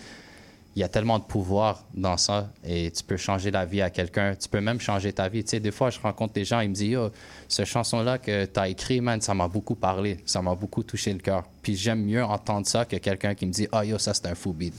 il y a tellement de pouvoir dans ça et tu peux changer la vie à quelqu'un. Tu peux même changer ta vie. Tu sais, des fois, je rencontre des gens, ils me disent Yo, cette chanson-là que tu as écrit, man, ça m'a beaucoup parlé. Ça m'a beaucoup touché le cœur. Puis j'aime mieux entendre ça que quelqu'un qui me dit Ah, yo, ça, c'est un fou beat.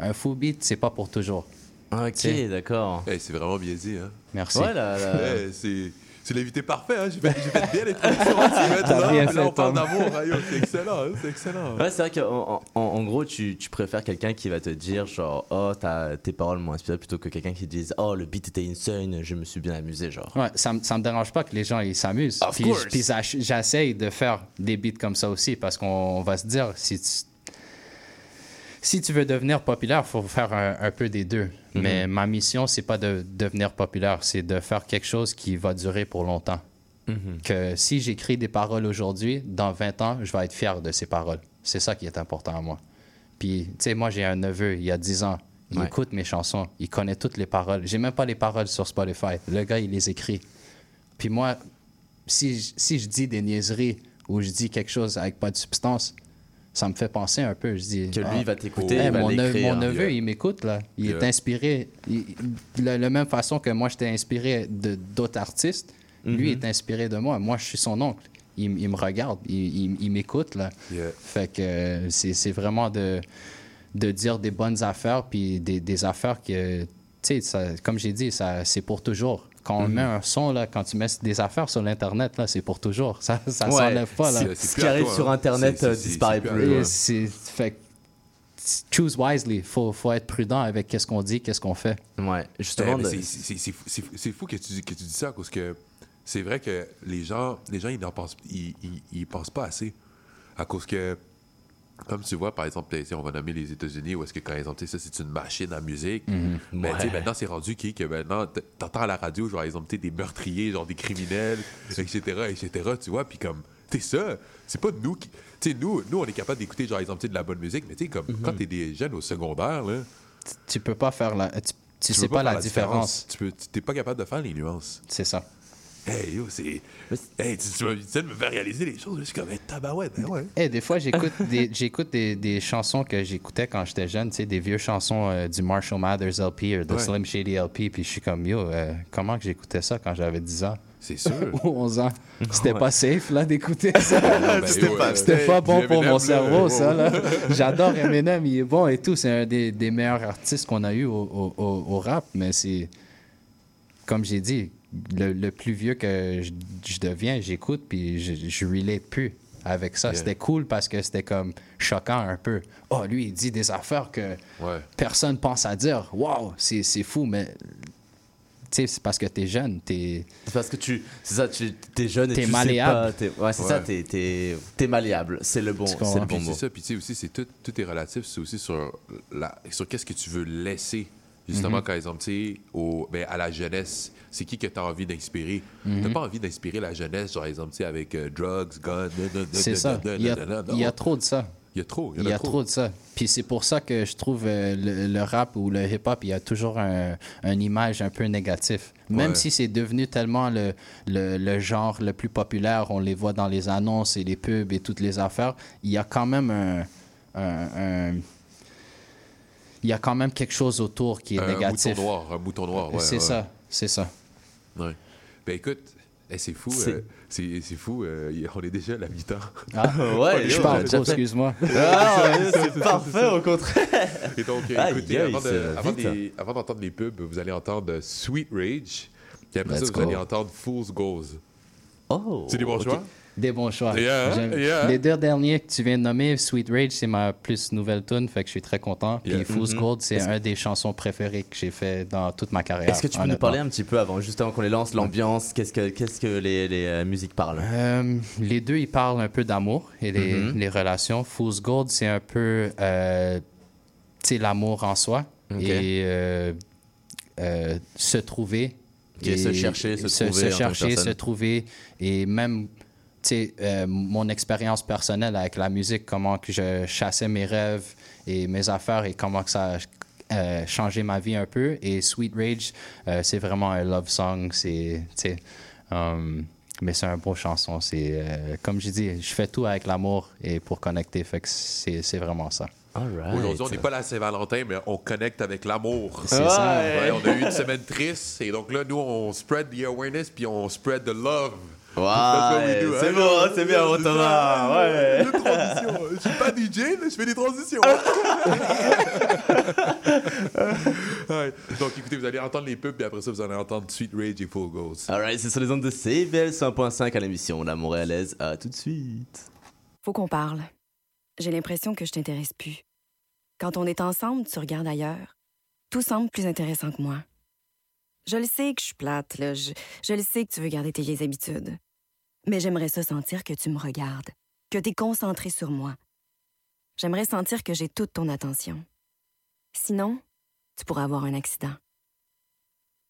Un fou beat, c'est pas pour toujours. Ok, d'accord. Hey, c'est vraiment bien dit, hein? Merci. Ouais, là, là- Ouais, c'est C'est l'invité parfait, hein? J'ai fait, fait bien être T'as là, là, on parle d'amour. hein, C'est excellent, hein, c'est excellent. Ouais, c'est vrai qu'en en, en gros, tu, tu préfères quelqu'un qui va te dire, genre, oh, t'as- tes paroles m'ont inspiré, plutôt que quelqu'un qui dise, oh, le beat était insane, je me suis bien amusé, genre. Ouais, ça, me- ça me dérange pas que les gens ils s'amusent. Of Puis, course. puis j'ach- j'essaye de faire des beats comme ça aussi parce qu'on va se dire si tu, si tu veux devenir populaire, il faut faire un, un peu des deux. Mhm. Mais ma mission, c'est pas de devenir populaire, c'est de faire quelque chose qui va durer pour longtemps. Mhm. Que si j'écris des paroles aujourd'hui, dans 20 ans, je vais être fier de ces paroles. C'est ça qui est important à moi. Puis, tu sais, moi, j'ai un neveu, il y a 10 ans. Il Ouais. écoute mes chansons, il connaît toutes les paroles. J'ai même pas les paroles sur Spotify. Le gars, il les écrit. Puis moi, si, si je dis des niaiseries ou je dis quelque chose avec pas de substance, ça me fait penser un peu. Je dis, Que lui, ah, il va t'écouter, hey, mon, neveu- mon il m'écoute, là. Il Yeah. est inspiré. Il- de la même façon que moi, j'étais inspiré de- d'autres artistes, lui Mhm. est inspiré de moi. Moi, je suis son oncle. Il, il me regarde, il, il- il m'écoute, là. Yeah. Fait que euh, c'est vraiment de, de dire des bonnes affaires, puis des, des affaires que, tu sais, comme j'ai dit, ça- c'est pour toujours. Quand on met un son, là, quand tu mets des affaires sur l'Internet, là, c'est pour toujours. Ça ça Ouais, s'enlève pas, là. Ce qui arrive toi, sur hein. Internet C'est- euh, c'est- c'est- disparaît c'est plus c'est- fait que, choose wisely. Faut, faut être prudent avec qu'est-ce qu'on dit, qu'est-ce qu'on fait. Ouais, justement. Eh, c'est- c'est- c'est fou- c'est que tu, que tu dis ça parce que c'est vrai que les gens, les gens ils n'en pensent, ils, ils- ils pensent pas assez. À cause que, comme tu vois, par exemple, on va nommer les États-Unis où est-ce que, par exemple, ça c'est une machine à musique. Mais tu sais, Ouais. maintenant, c'est rendu qui que maintenant, t'entends à la radio, genre, exemple, des meurtriers, genre des criminels, etc., etc., tu vois, puis comme, sais, ça, c'est pas nous qui. Tu sais, nous, nous, on est capable d'écouter, genre, exemple, de la bonne musique, mais tu sais, comme, quand t'es des jeunes au secondaire, là, Tu peux pas faire la. Tu, tu tu sais pas, la différence. Tu peux, t'es pas capable de faire les nuances. C'est ça. Hey, yo, c'est. Hey, tu, tu, viens de me faire réaliser les choses. Je suis comme, hey, tabarouette, ben ouais. Eh, des fois, j'écoute des, j'écoute des, des chansons que j'écoutais quand j'étais jeune, tu sais, des vieux chansons euh, du Marshall Mathers LP ou de Ouais. Slim Shady LP, puis je suis comme, yo, euh, comment que j'écoutais ça quand j'avais 10 ans? C'est sûr. ou 11 ans? C'était Ouais. pas safe, là, d'écouter ça. Ben, C'était pas, euh, c'était pas bon pour mon cerveau, ça, là. J'adore Eminem, il est bon et tout. C'est un des, des meilleurs artistes qu'on a eu au, au- au- au rap, mais c'est, comme j'ai dit, le, le plus vieux que je, je deviens, j'écoute, puis je, je relate plus avec ça. Yeah. C'était cool parce que c'était comme choquant un peu. Oh, lui, il dit des affaires que Ouais. personne pense à dire. Waouh, c'est c'est fou, mais tu sais, c'est parce que t'es jeune, t'es. C'est parce que tu. C'est ça, tu es jeune et T'es tu malléable. sais pas. t'es- ouais, c'est Ouais. ça, t'es- t'es t'es malléable. C'est le bon, c'est le Puis bon c'est mot. ça. Puis tu sais aussi, c'est tout, tout est relatif. C'est aussi sur, la, sur qu'est-ce que tu veux laisser. Justement, par exemple, tu sais, ben, à la jeunesse, c'est qui que tu as envie d'inspirer? Tu pas envie d'inspirer la jeunesse, genre, exemple, tu sais, avec euh, drugs, guns, C'est ça. Il y, a, nanana. il y a Non. trop de ça. Il y a trop. Il y a trop de ça. Puis c'est pour ça que je trouve euh, le, le rap ou le hip-hop, il y a toujours un, une image un peu négative. Même Ouais. si c'est devenu tellement le, le, le genre le plus populaire, on les voit dans les annonces et les pubs et toutes les affaires, il y a quand même un... un- un- il y a quand même quelque chose autour qui est Un négatif. mouton noir, un mouton noir, ouais. c'est ouais. ça, c'est ça. Ouais. Ben écoute, eh, c'est fou. C'est- euh, fou. euh, on est déjà à la mi-temps. Ah, Ouais, je parle trop, excuse-moi. Ah, c'est parfait, au contraire. Et donc, écoutez, aïe, avant, de- d'entendre les pubs, vous allez entendre Sweet Rage. Puis après Let's ça, vous allez go. entendre Fool's Goals. Oh. C'est des bons choix? Des bons choix. Yeah, J'aime- yeah. Les deux derniers que tu viens de nommer, Sweet Rage, c'est ma plus nouvelle tune, fait que je suis très content. Puis Yeah. Fool's Mhm. Gold, c'est un des chansons préférées que j'ai fait dans toute ma carrière. Est-ce que tu peux nous parler un petit peu avant, juste avant qu'on les lance, l'ambiance, qu'est-ce que, qu'est-ce que les, les euh, musiques parlent? Euh, les deux, ils parlent un peu d'amour et les, Mhm. les relations. Fool's Gold, c'est un peu euh, l'amour en soi et euh, se trouver. Ok, se chercher, se trouver en tant que chercher, se trouver et même euh, mon expérience personnelle avec la musique, comment que je chassais mes rêves et mes affaires et comment que ça a euh, changé ma vie un peu. Et Sweet Rage, euh, c'est vraiment un love song. C'est, tu sais, um, mais c'est un beau chanson. C'est, euh, comme je dis, je fais tout avec l'amour et pour connecter. Fait que c'est, c'est vraiment ça. Alright. Aujourd'hui, on n'est pas la Saint-Valentin, mais on connecte avec l'amour. C'est ça. Ouais, on a eu une semaine triste et donc là, nous, on spread the awareness puis on spread the love. Do, c'est hein. bon, hein, c'est bien, Thomas. ça, Ouais. Une transition. Je suis pas DJ, mais je fais des transitions. Ouais. Donc, écoutez, vous allez entendre les pubs, puis après ça, vous allez entendre Sweet Rage et Full Ghost. Alright, c'est sur les ondes de CBL 100.5 à l'émission La Montréalaise. À tout de suite. Faut qu'on parle. J'ai l'impression que je t'intéresse plus. Quand on est ensemble, tu regardes ailleurs. Tout semble plus intéressant que moi. Je le sais que je suis plate, là. Je, je le sais que tu veux garder tes vieilles habitudes. Mais j'aimerais ça sentir que tu me regardes, que tu es concentré sur moi. J'aimerais sentir que j'ai toute ton attention. Sinon, tu pourrais avoir un accident.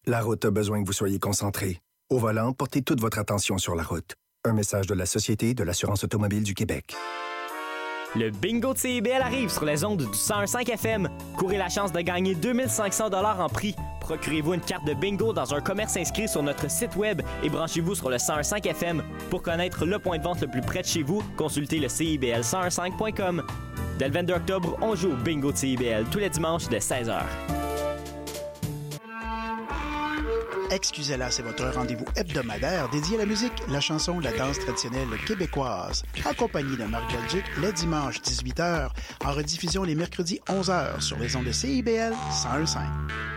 La route a besoin que vous soyez concentré. Au volant, portez toute votre attention sur la route. Un message de la Société de l'assurance automobile du Québec. Le bingo de CIBL arrive sur les ondes du 101.5 FM. Courez la chance de gagner 2500 dollars en prix. Procurez-vous une carte de bingo dans un commerce inscrit sur notre site web et branchez-vous sur le 101.5 FM. Pour connaître le point de vente le plus près de chez vous, consultez le CIBL1015.com. Dès le 22 octobre, on joue au bingo de CIBL tous les dimanches dès 16h. Excusez-la, c'est votre rendez-vous hebdomadaire dédié à la musique, la chanson, la danse traditionnelle québécoise. Accompagné de Marc Belgique les dimanches 18h, en rediffusion les mercredis 11h sur les ondes de CIBL 101.5.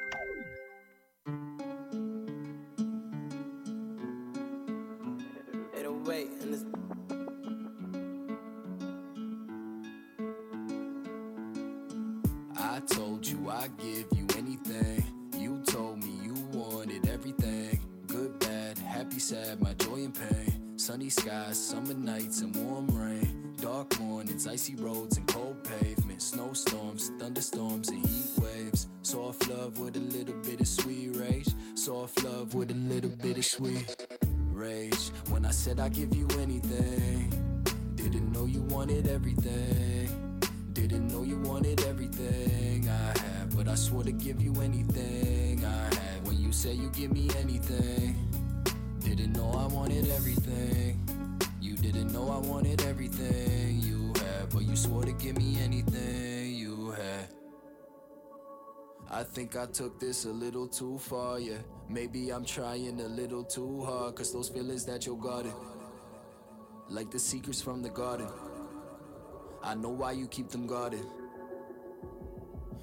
Skies, summer nights, and warm rain. Dark mornings, icy roads, and cold pavement, Snowstorms, thunderstorms, and heat waves. Soft love with a little bit of sweet rage. Soft love with a little bit of sweet rage. When I said I'd give you anything, didn't know you wanted everything. Didn't know you wanted everything I had, but I swore to give you anything I had. When you said you give me anything, didn't know I wanted everything. You didn't know I wanted everything you had, but you swore to give me anything you had. I think I took this a little too far, yeah. Maybe I'm trying a little too hard, cause those feelings that you're guarding, like the secrets from the garden. I know why you keep them guarded.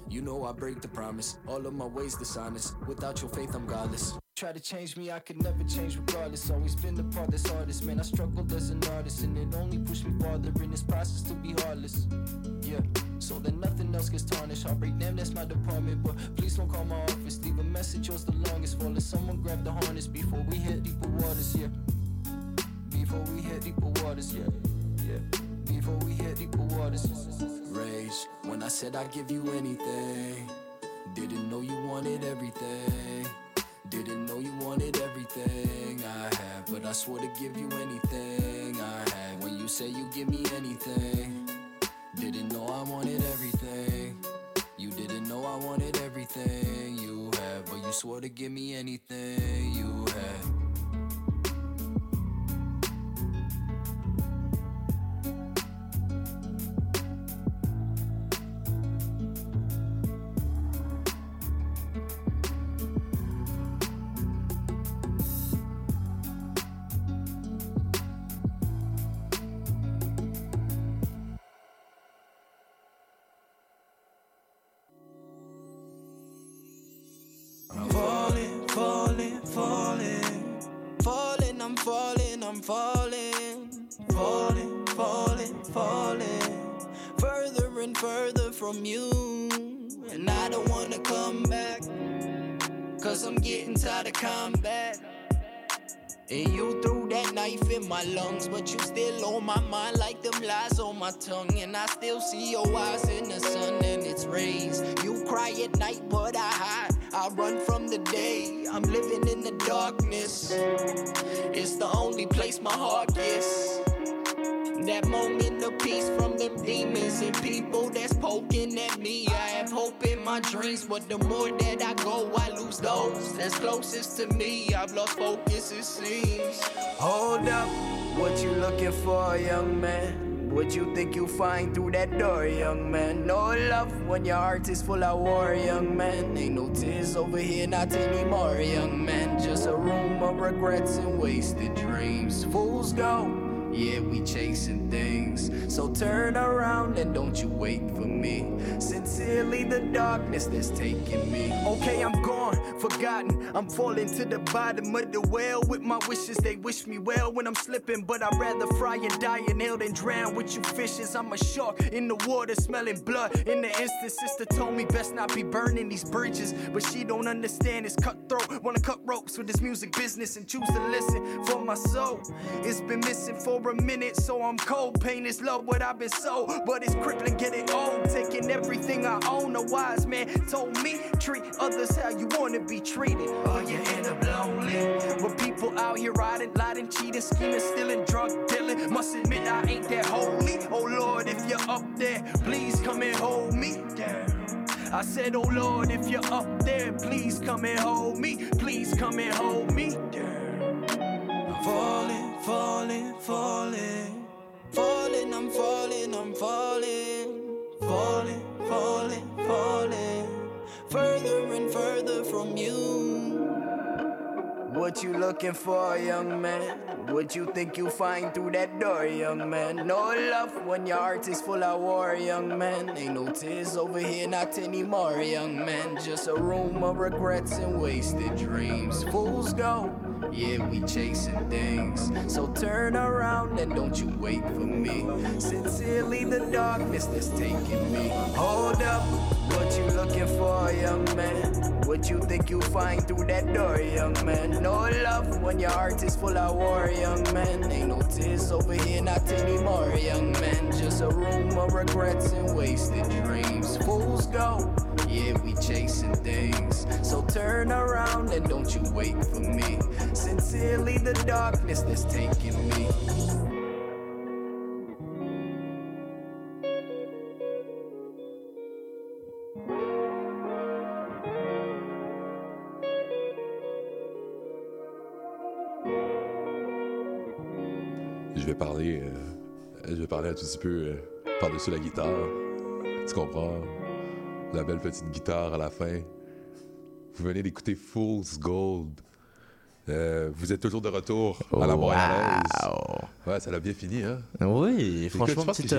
You know I break the promise. All of my ways dishonest. Without your faith, I'm godless. Try to change me, I could never change regardless. Always been the part that's hardest. Man, I struggled as an artist, and it only pushed me farther in this process to be heartless. Yeah, so then nothing else gets tarnished. Heartbreak, damn, that's my department. But please don't call my office. Leave a message, yours the longest. Falling, someone grab the harness before we hit deeper waters. Yeah, before we hit deeper waters. Yeah, yeah before we hit deeper waters. Rage, when I said I'd give you anything. Didn't know you wanted everything. Didn't know you wanted everything I had, but I swore to give you anything I had. When you say you give me anything, didn't know I wanted everything. You didn't know I wanted everything you had, but you swore to give me anything you had. From you. And I don't wanna come back. Cause I'm getting tired of combat. And you threw that knife in my lungs, but you still on my mind like them lies on my tongue. And I still see your eyes in the sun and its rays. You cry at night, but I hide. I run from the day. I'm I'm living in the darkness. It's the only place my heart gets. That moment of peace from them demons and people that's poking at me. I have hope in my dreams, but the more that I go, I lose those that's closest to me. I've lost focus, it seems. Hold up, what you looking for, young man? What you think you find through that door, young man? No love when your heart is full of war, young man. Ain't no tears over here, not anymore, young man. Just a room of regrets and wasted dreams. Fools go. Yeah, we chasing things. So turn around and don't you wait for me. Sincerely, the darkness that's taking me. Okay, I'm gone, forgotten. I'm falling to the bottom of the well with my wishes. They wish me well when I'm slipping, but I'd rather fry and die in hell than drown with you fishes. I'm a shark in the water, smelling blood. In the instant, sister told me best not be burning these bridges, but she don't understand. It's cutthroat. Wanna cut ropes with this music business and choose to listen for my soul. It's been missing for a minute, so I'm cold. Pain is love, what I've been sold, but it's crippling, getting old. Taking everything I own. A wise man told me treat others how you wanna be treated. Oh, or you end up lonely. But people out here riding, lying, cheating, scheming, stealing, drug dealing. Must admit I ain't that holy. Oh Lord, if you're up there, please come and hold me down. I said, Oh Lord, if you're up there, please come and hold me. Please come and hold me down. Falling, falling, falling. Falling, I'm falling, I'm falling. Falling, falling, falling. Further and further from you. What you looking for, young man? What you think you find through that door, young man? No love when your heart is full of war, young man. Ain't no tears over here, not anymore, young man. Just a room of regrets and wasted dreams. Fools go, yeah, we chasing things. So turn around and don't you wait for me. Sincerely, the darkness that's taking me. Hold up, what you looking for, young man? What you think you find through that door, young man? No love when your heart is full of war, young man. Ain't no tears over here, not anymore, young man. Just a room of regrets and wasted dreams. Fools go, yeah, we chasing things. So turn around and don't you wait for me. Sincerely, the darkness that's taking me. Parler, euh, je vais parler un tout petit peu euh, par-dessus la guitare. Tu comprends? La belle petite guitare à la fin. Vous venez d'écouter Fool's Gold. Euh, vous êtes toujours de retour à la Wow. Montréalaise. Ouais, ça l'a bien fini, hein? Oui, Écoute, franchement, petite-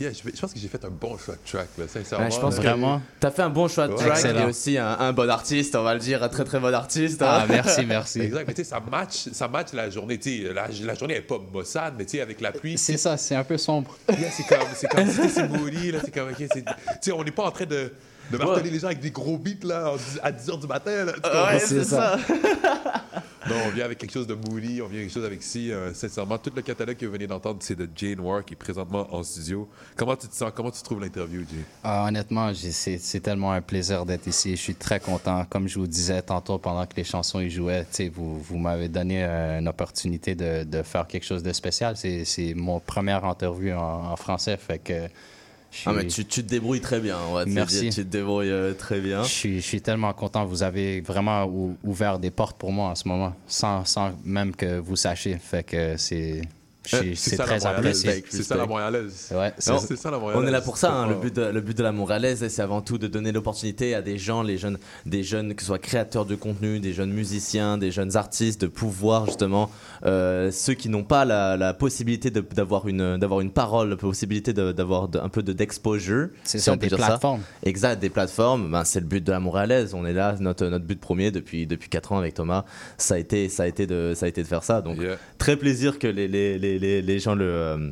yeah, je, je pense que j'ai fait un bon choix de track, là, sincèrement. Ouais, je pense là. que t'as fait un bon choix de track Excellent. et aussi un, un bon artiste, on va le dire, un très très bon artiste. hein. Exact, mais tu sais, ça match, ça match la journée. Tu sais, la, la journée n'est pas maussade, mais tu sais, avec la pluie. C'est ça, c'est un peu sombre. Yeah, c'est comme, c'est comme, c'est là, c'est comme, ok, tu sais, on n'est pas en train de, de marteler les gens avec des gros beats, là, à 10h du matin, là. Ouais, c'est ça. On vient avec quelque chose de moody, on vient avec quelque chose avec si, euh, sincèrement, tout le catalogue que vous venez d'entendre, c'est de Jane War, qui est présentement en studio. Comment tu te sens? Comment tu trouves l'interview, Jay? Ah, honnêtement, c'est tellement un plaisir d'être ici. Je suis très content. Comme je vous disais tantôt pendant que les chansons y jouaient, vous, vous m'avez donné euh, une opportunité de, faire quelque chose de spécial. C'est mon première interview en, en français. Fait que Ah, mais tu, tu te débrouilles très bien, on va te Merci. dire, tu te débrouilles euh, très bien. Je suis, je suis tellement content. Vous avez vraiment ou- ouvert des portes pour moi en ce moment, sans, sans même que vous sachiez. Fait que c'est c'est c'est ça, la très. C'est ça, la Montréalaise. Ouais, Non, c'est ça, la Montréalaise. On est là pour ça. hein. Le but de, le but de la Montréalaise, c'est avant tout de donner l'opportunité à des gens, les jeunes, des jeunes, que ce soit créateurs de contenu, des jeunes musiciens, des jeunes artistes, de pouvoir justement euh, ceux qui n'ont pas la, la possibilité d'avoir une d'avoir une parole, la possibilité d'avoir un peu de d'exposure. C'est si ça, on peut des dire ça. plateformes. Exact, des plateformes. Ben, c'est le but de la Montréalaise. On est là, notre notre but premier depuis depuis quatre ans avec Thomas. Ça a été ça a été de ça a été de faire ça. Donc très plaisir que les les, les, les, les gens le euh,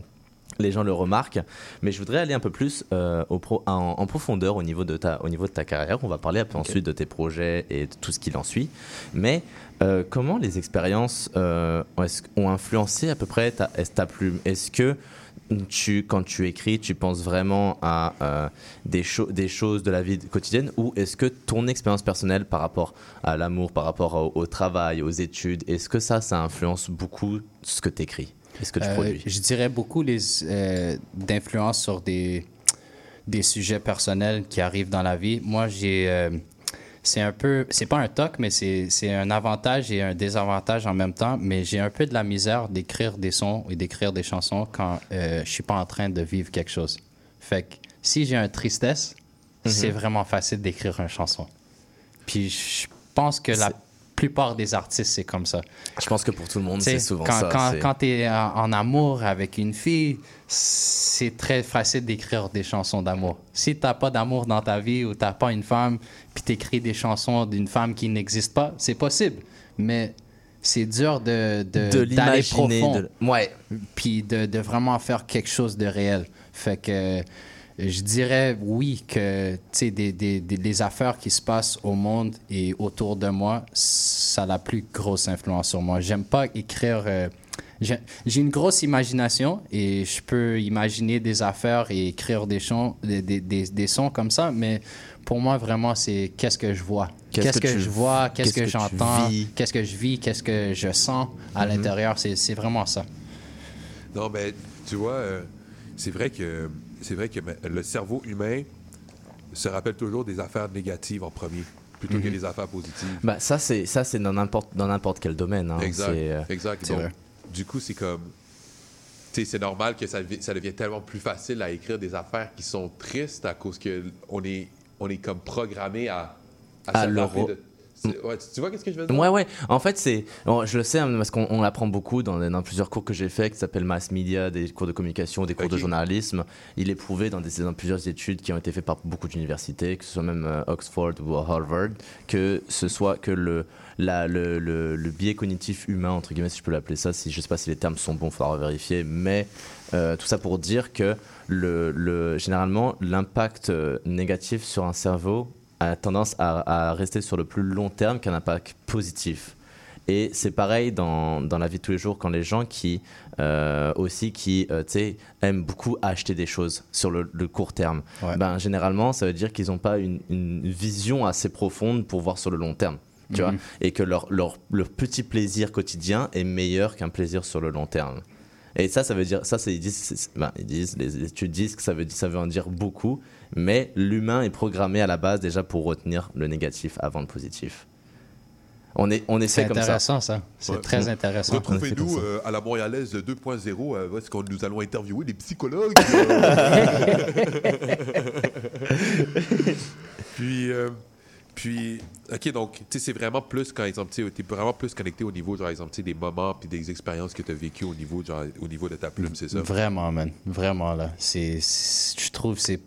les gens le remarquent. Mais je voudrais aller un peu plus euh, au pro- en, en profondeur au niveau, de ta, au niveau de ta carrière. On va parler un peu ensuite de tes projets et de tout ce qui en suit. Mais euh, comment les expériences euh, ont- influencé à peu près ta, ta plume? Est-ce que tu, quand tu écris, tu penses vraiment à euh, des, cho- des choses de la vie quotidienne? Ou est-ce que ton expérience personnelle par rapport à l'amour, par rapport au, au travail, aux études, est-ce que ça, ça influence beaucoup ce que tu écris et ce que tu Euh, produis Je dirais beaucoup les, euh, d'influence sur des, des sujets personnels qui arrivent dans la vie. Moi, j'ai. euh, c'est un peu. C'est pas un toc, mais c'est, c'est un avantage et un désavantage en même temps. Mais j'ai un peu de la misère d'écrire des sons et d'écrire des chansons quand euh, je suis pas en train de vivre quelque chose. Fait que si j'ai un tristesse, Mhm. c'est vraiment facile d'écrire une chanson. Puis je pense que la plupart des artistes, c'est comme ça. Je pense que pour tout le monde, c'est souvent quand, ça. Quand, quand tu es en, en amour avec une fille, c'est très facile d'écrire des chansons d'amour. Si tu n'as pas d'amour dans ta vie ou tu n'as pas une femme, puis tu écris des chansons d'une femme qui n'existe pas, c'est possible. Mais c'est dur de, de, d'aller profond. de- ouais. Puis de, de vraiment faire quelque chose de réel. Fait que je dirais oui que tu sais, des, des, des, les affaires qui se passent au monde et autour de moi, ça a la plus grosse influence sur moi. J'aime pas écrire. euh, j'ai j'ai une grosse imagination et je peux imaginer des affaires et écrire des, chants, des, des, des, des sons comme ça, mais pour moi, vraiment, c'est qu'est-ce que je vois? Qu'est-ce que je vois, qu'est-ce que, j'entends, qu'est-ce que je vis, qu'est-ce que je sens à Mhm. l'intérieur? C'est c'est vraiment ça. Non, mais tu vois, euh, c'est vrai que c'est vrai que ben, le cerveau humain se rappelle toujours des affaires négatives en premier, plutôt que Mhm. des affaires positives. Bah, ça, c'est ça, c'est dans n'importe dans n'importe quel domaine. hein. exact. Euh, exact. Donc, vrai. du coup, c'est comme. C'est normal que ça, ça devienne tellement plus facile à écrire des affaires qui sont tristes à cause que on est, on est comme programmé à, À se le rappeler re- de- ouais, tu, vois qu'est-ce que je veux dire? Ouais, ouais. En fait, c'est. bon, je le sais hein, parce qu'on on l'apprend beaucoup dans, dans plusieurs cours que j'ai fait qui s'appellent mass media, des cours de communication, des cours de journalisme. Il est prouvé dans, des, dans plusieurs études qui ont été faites par beaucoup d'universités, que ce soit même euh, Oxford ou Harvard, que ce soit que le, la, le, le, le biais cognitif humain, entre guillemets, si je peux l'appeler ça, si, je sais pas si les termes sont bons, il faudra vérifier, mais euh, tout ça pour dire que le, le, généralement, l'impact euh, négatif sur un cerveau a tendance à, à rester sur le plus long terme qu'un impact positif. Et c'est pareil dans, dans la vie de tous les jours quand les gens qui euh, aussi qui euh, aiment beaucoup acheter des choses sur le, le court terme, ben, généralement ça veut dire qu'ils n'ont pas une, une vision assez profonde pour voir sur le long terme. Tu vois Mhm. et que leur, leur, leur petit plaisir quotidien est meilleur qu'un plaisir sur le long terme. Et ça, ça veut dire, ça, c'est, ils disent, ben, ils disent, les études disent que ça veut, ça veut en dire beaucoup, mais l'humain est programmé à la base déjà pour retenir le négatif avant le positif. On est, on essaie C'est comme ça. intéressant, ça. C'est Ouais. très intéressant. Retrouvez-nous euh, à la Montréalaise 2.0, euh, est-ce qu'on nous allons interviewer des psychologues. euh? puis, euh, puis, ok, donc, tu sais, c'est vraiment plus, quand exemple, tu es vraiment plus connecté au niveau, genre, exemple, tu sais, des moments puis des expériences que tu as vécues au niveau, genre, au niveau de ta plume, c'est ça? Vraiment, man. Vraiment, là. C'est, c'est- je trouve que c'est,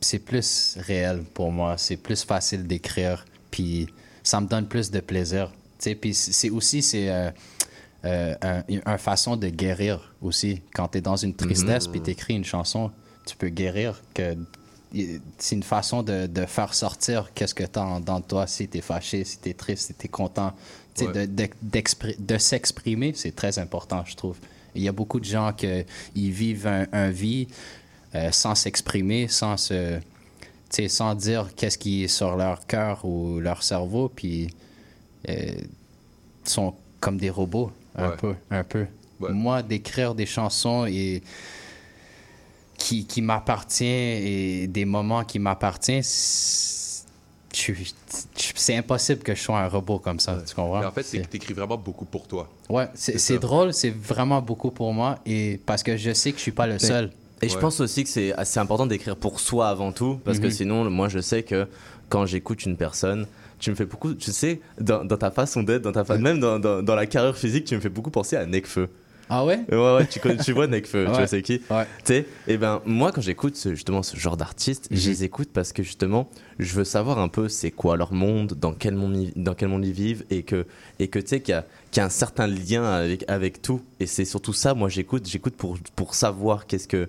c'est plus réel pour moi. C'est plus facile d'écrire. Puis ça me donne plus de plaisir. Puis c'est aussi, c'est euh, euh, un- une façon de guérir aussi. Quand tu es dans une tristesse Mhm. puis tu écris une chanson, tu peux guérir. que C'est une façon de, de faire sortir qu'est-ce que tu as dans toi. Si tu es fâché, si tu es triste, si tu es content. Ouais. de, de, de s'exprimer, c'est très important, je trouve. Il y a beaucoup de gens qui vivent un, un vie euh, sans s'exprimer, sans se, tu sais, sans dire qu'est-ce qui est sur leur cœur ou leur cerveau, puis euh, sont comme des robots, un Ouais. peu, un peu. Moi, d'écrire des chansons et qui, qui m'appartient et des moments qui m'appartiennent, c'est- impossible que je sois un robot comme ça, tu comprends? Mais en fait, C'est- tu écris vraiment beaucoup pour toi. Ouais, c'est drôle, c'est vraiment beaucoup pour moi et parce que je sais que je suis pas le Mais- seul. Et je pense aussi que c'est assez important d'écrire pour soi avant tout, parce que Mhm. sinon, moi, je sais que quand j'écoute une personne, tu me fais beaucoup, tu sais, dans, dans ta façon d'être, dans ta fa- même dans, dans, dans la carrière physique, tu me fais beaucoup penser à Necfeu. Ah ouais Ouais, ouais, tu, connais, tu vois Nekfeu, tu Ouais. vois c'est qui Ouais. Tu sais, et ben moi quand j'écoute ce- justement ce genre d'artistes, Mhm. je les écoute parce que justement je veux savoir un peu c'est quoi leur monde, dans quel monde ils, dans quel monde ils vivent et que et que tu sais qu'il y a, qu'il y a un certain lien avec avec tout et c'est surtout ça moi j'écoute, j'écoute pour pour savoir qu'est-ce que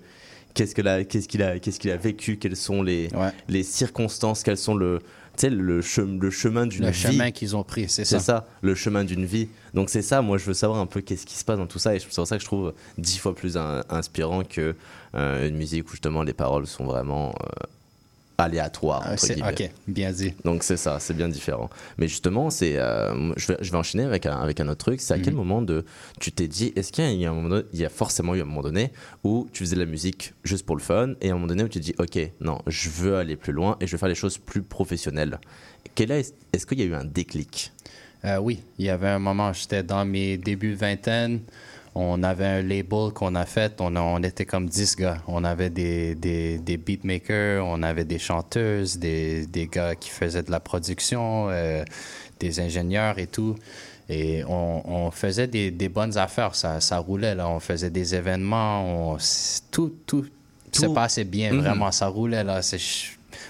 qu'est-ce que qu'est-ce qu'il a qu'est-ce qu'il a vécu, quelles sont les les circonstances, quels sont le tu sais le, chem- le chemin d'une Le vie. chemin qu'ils ont pris, c'est C'est ça. ça, le chemin d'une vie. Donc c'est ça, moi je veux savoir un peu qu'est-ce qui se passe dans tout ça et c'est pour ça que je trouve dix fois plus in- inspirant que euh, une musique où justement les paroles sont vraiment euh, aléatoires. Ah, entre c'est- guillemets. ok, bien dit. Donc c'est ça, c'est bien différent. Mais justement, c'est, euh, je, vais, je vais enchaîner avec un, avec un autre truc. C'est à quel Mhm. moment de, tu t'es dit, est-ce qu'il y a, un moment donné- il y a forcément eu un moment donné où tu faisais de la musique juste pour le fun et à un moment donné où tu te dis, ok, non, je veux aller plus loin et je veux faire les choses plus professionnelles. Quel est, est-ce qu'il y a eu un déclic? Euh, oui, il y avait un moment, j'étais dans mes débuts vingtaine. On avait un label qu'on a fait. On, a- on était comme 10 gars. On avait des, des, des beatmakers, on avait des chanteuses, des, des gars qui faisaient de la production, euh, des ingénieurs et tout. Et on, on faisait des, des bonnes affaires. Ça, ça roulait, là. On faisait des événements. On, tout, tout, se Tout. passait bien, Mhm. vraiment. Ça roulait, là. C'est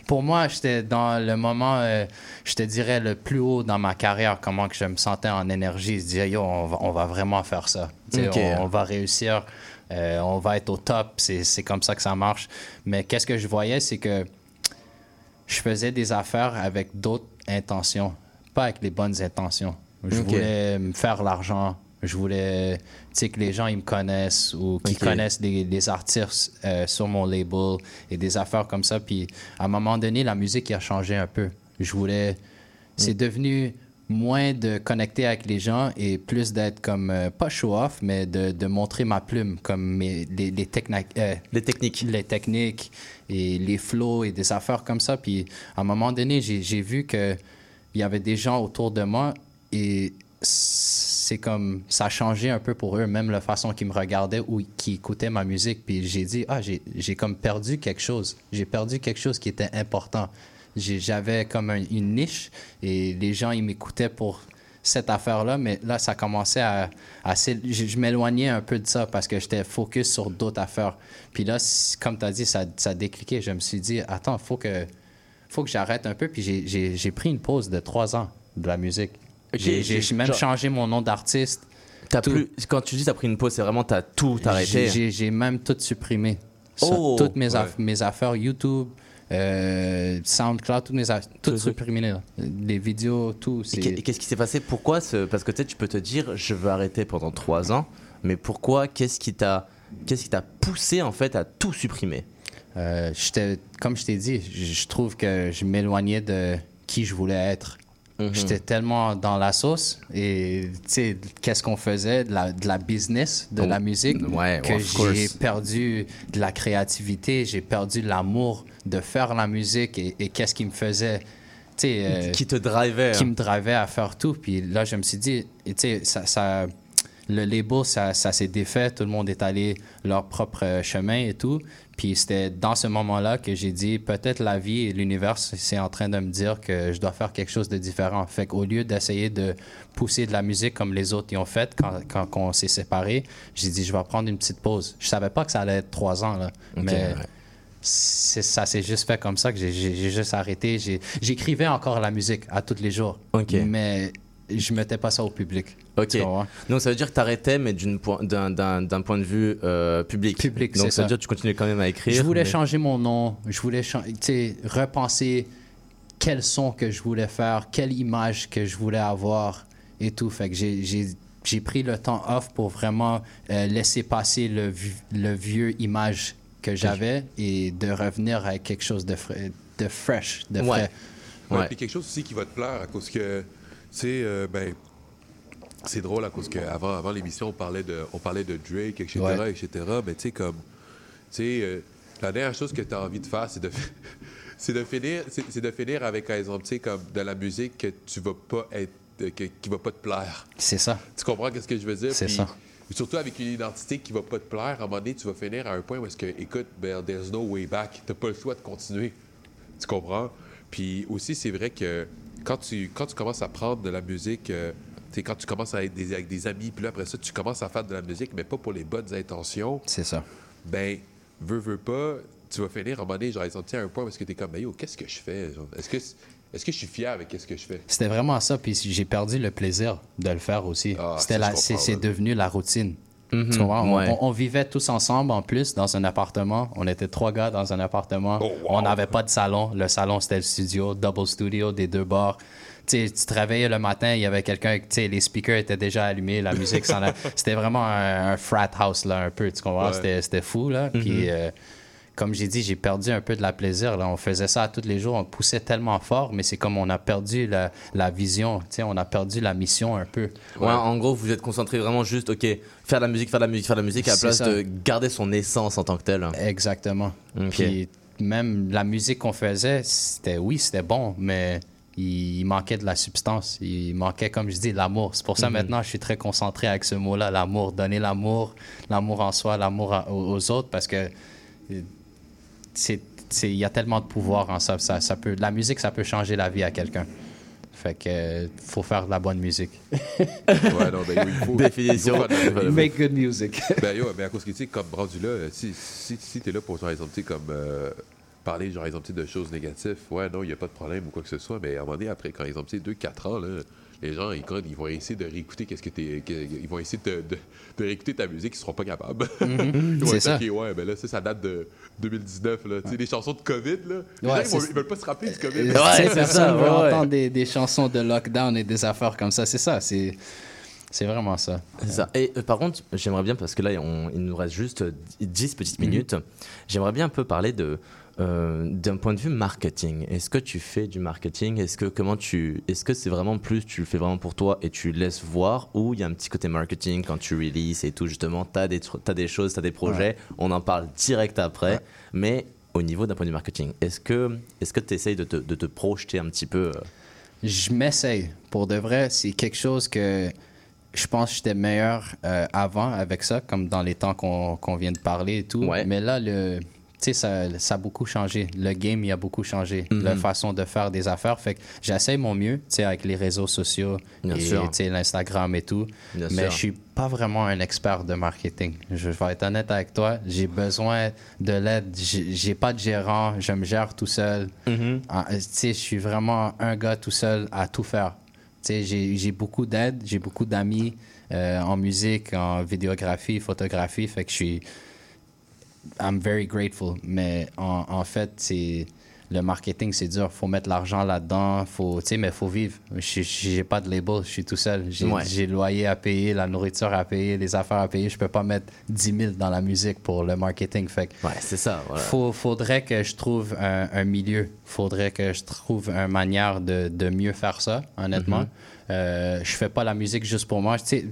pour moi, j'étais dans le moment, euh, je te dirais, le plus haut dans ma carrière, comment que je me sentais en énergie. Je disais, yo, on va, on va vraiment faire ça. On, on va réussir, euh, on va être au top. C'est comme ça que ça marche. Mais qu'est-ce que je voyais, c'est que je faisais des affaires avec d'autres intentions, pas avec les bonnes intentions. Je voulais me faire l'argent. Je voulais que les gens ils me connaissent ou qu'ils connaissent des, des artistes euh, sur mon label et des affaires comme ça. Puis à un moment donné, la musique a changé un peu. Je voulais. C'est devenu moins de connecter avec les gens et plus d'être comme, euh, pas show-off, mais de, de montrer ma plume, comme mes, les, les, euh, les techniques. Les techniques et les flows et des affaires comme ça. Puis à un moment donné, j'ai vu qu'il y avait des gens autour de moi et c'est comme ça a changé un peu pour eux, même la façon qu'ils me regardaient ou qui écoutaient ma musique. Puis j'ai dit, ah, j'ai comme perdu quelque chose. J'ai perdu quelque chose qui était important. J'avais comme un- une niche et les gens, ils m'écoutaient pour cette affaire-là, mais là, ça commençait à... à je m'éloignais un peu de ça parce que j'étais focus sur d'autres affaires. Puis là, comme tu as dit, ça, ça a décliqué. Je me suis dit, attends, faut que, faut que j'arrête un peu. Puis j'ai pris une pause de trois ans de la musique. J'ai- même genre- changé mon nom d'artiste. Tout. plus, quand tu dis t'as pris une pause, c'est vraiment t'as tout arrêté. J'ai- même tout supprimé. Oh, toutes mes, ouais. aff- mes affaires YouTube, euh, SoundCloud, toutes mes affaires, tout supprimé. là. Les vidéos, tout. Et qu'est-ce qui s'est passé? Pourquoi ce- Parce que tu sais, tu peux te dire, je veux arrêter pendant trois ans, mais pourquoi Qu'est-ce qui t'a, qu'est-ce qui t'a poussé en fait à tout supprimer? Euh, comme je t'ai dit, je trouve que je m'éloignais de qui je voulais être. Mhm. J'étais tellement dans la sauce et tu sais, qu'est-ce qu'on faisait, de la, de la business, de Oh, la musique, ouais, que j'ai perdu de la créativité, j'ai perdu l'amour de faire la musique et, et qu'est-ce qui me faisait. tu sais, euh, Qui te drivait, Qui hein. me drivait à faire tout. Puis là, je me suis dit, tu sais, ça, ça- le label, ça, ça s'est défait, tout le monde est allé leur propre chemin et tout. Puis c'était dans ce moment-là que j'ai dit, peut-être la vie et l'univers, c'est en train de me dire que je dois faire quelque chose de différent. Fait qu'au lieu d'essayer de pousser de la musique comme les autres y ont fait quand, quand on s'est séparés, j'ai dit, je vais prendre une petite pause. Je savais pas que ça allait être trois ans, là. Mais ouais. ça s'est juste fait comme ça que j'ai- juste arrêté. J'écrivais encore la musique à tous les jours. Ok. Mais je mettais pas ça au public. Ok. Tu? Donc ça veut dire que t'arrêtais, mais d'une point- d'un, d'un, d'un point de vue euh, public. Public, Donc c'est ça veut ça. dire que tu continuais quand même à écrire. Je voulais mais- changer mon nom. Je voulais tu repenser quel son que je voulais faire, quelle image que je voulais avoir et tout. Fait que j'ai- j'ai j'ai pris le temps off pour vraiment euh, laisser passer le, le vieux image que j'avais et de revenir avec quelque chose de, frais- de fresh, de frais. Ouais, Puis quelque chose aussi qui va te plaire à cause que, tu sais, euh, ben, c'est drôle à cause qu'avant avant, l'émission, on parlait de, on parlait de Drake, etc., Ouais. etc. Mais tu sais, comme, tu sais, euh, la dernière chose que tu as envie de faire, c'est de, c'est de finir, c'est c'est de finir avec, par exemple, tu sais, comme de la musique que tu vas pas être, que- qui va pas te plaire. C'est ça. Tu comprends ce que je veux dire? C'est Puis, ça. Surtout avec une identité qui va pas te plaire, à un moment donné, tu vas finir à un point où est-ce que, écoute, ben, there's no way back. T'as pas le choix de continuer. Tu comprends? Puis aussi, c'est vrai que quand tu, quand tu commences à prendre de la musique euh, quand tu commences à être des- avec des amis, puis là, après ça, tu commences à faire de la musique, mais pas pour les bonnes intentions. C'est ça. Ben, veux, veux pas, tu vas finir à un moment donné, genre, ils sont à un point parce que t'es comme, ben yo, qu'est-ce que je fais? Est-ce que, est-ce que je suis fier avec ce que je fais? C'était vraiment ça, puis j'ai perdu le plaisir de le faire aussi. Ah, C'était c'est devenu la routine. Mhm, Tu comprends? On- ouais. on, on vivait tous ensemble en plus dans un appartement. On était trois gars dans un appartement. Oh, On n'avait pas de salon. Le salon, c'était le studio, double studio, des deux bars. Tu sais, tu te réveillais le matin, il y avait quelqu'un, tu sais, les speakers étaient déjà allumés, la musique s'en a- C'était vraiment un, un frat house, là, un peu, tu comprends? Ouais. C'était- C'était fou, là. Mhm. Puis, euh, comme j'ai dit, j'ai perdu un peu de la plaisir. Là. On faisait ça tous les jours, on poussait tellement fort, mais c'est comme on a perdu la, la vision, on a perdu la mission un peu. Ouais, en gros, vous êtes concentré vraiment juste, ok, faire de la musique, faire de la musique, faire de la musique, à la place ça. de garder son essence en tant que tel. Exactement. Puis même la musique qu'on faisait, c'était oui, c'était bon, mais il, manquait de la substance. Il manquait, comme je dis, l'amour. C'est pour ça Mhm. maintenant, je suis très concentré avec ce mot-là, l'amour. Donner l'amour, l'amour en soi, l'amour à- aux, autres, parce que euh, il y a tellement de pouvoir en ça. ça. ça peut, la musique, ça peut changer la vie à quelqu'un. Fait que faut faire de la bonne musique. Ouais, non, ben yo, il faut. Définition. il faut Make good music. ben yo, mais à cause que, tu sais, comme rendu là, si, si, si t'es là pour, par exemple, comme euh, parler, genre, exemple, de choses négatives, ouais, non, il n'y a pas de problème ou quoi que ce soit, mais à un moment donné, après, quand, exemple, tu sais, 2-4 ans, là, les gens, ils, ils vont essayer de réécouter qu'est-ce que t'es. ils vont essayer de, de, de réécouter ta musique, ils seront pas capables. Mhm. Ils vont C'est être, ça. OK, ouais, ben là, ça, ça date de 2019, là. Tu sais, les chansons de COVID, là. Les Ouais, gens, ils, vont- c'est- ils veulent pas se rappeler du COVID. Euh, sais, personne veut entendre des, des chansons de lockdown et des affaires comme ça. C'est ça, c'est c'est vraiment ça. C'est ça. Et euh, par contre, j'aimerais bien, parce que là, on- il nous reste juste 10 petites minutes, j'aimerais bien un peu parler de. Euh, d'un point de vue marketing, est-ce que tu fais du marketing? Est-ce que comment tu, est-ce que c'est vraiment plus tu le fais vraiment pour toi et tu laisses voir? Ou il y a un petit côté marketing quand tu releases et tout justement, t'as des tr- t'as des choses, t'as des projets, on en parle direct après, mais au niveau d'un point de vue marketing, est-ce que est-ce que tu essayes de te, de te projeter un petit peu euh, Je m'essaye. Pour de vrai, c'est quelque chose que je pense que j'étais meilleur euh, avant avec ça, comme dans les temps qu'on qu'on vient de parler et tout. Mais là, le, tu sais, ça, ça a beaucoup changé. Le game, il a beaucoup changé. Mhm. La façon de faire des affaires. Fait que j'essaye mon mieux, tu sais, avec les réseaux sociaux Bien et tu l'Instagram et tout. Bien Mais sûr. je suis pas vraiment un expert de marketing. Je vais être honnête avec toi. J'ai besoin de l'aide. J'ai pas de gérant. Je me gère tout seul. Mhm. Ah, tu sais, je suis vraiment un gars tout seul à tout faire. Tu sais, j'ai j'ai beaucoup d'aide, j'ai beaucoup d'amis euh, en musique, en vidéographie, photographie. Fait que je suis. I'm very grateful. Mais en, en fait, c'est. Le marketing, c'est dur. faut mettre l'argent là-dedans. Faut, tu sais, mais faut vivre. Je J'ai pas de label. Je suis tout seul. J'ai Ouais. le loyer à payer, la nourriture à payer, les affaires à payer. Je peux pas mettre 10 000 dans la musique pour le marketing. Fait Ouais, c'est ça. Voilà. faut- faudrait que je trouve un, un milieu. Faudrait que je trouve une manière de, de mieux faire ça, honnêtement. Mhm. Euh, je fais pas la musique juste pour moi. Tu sais,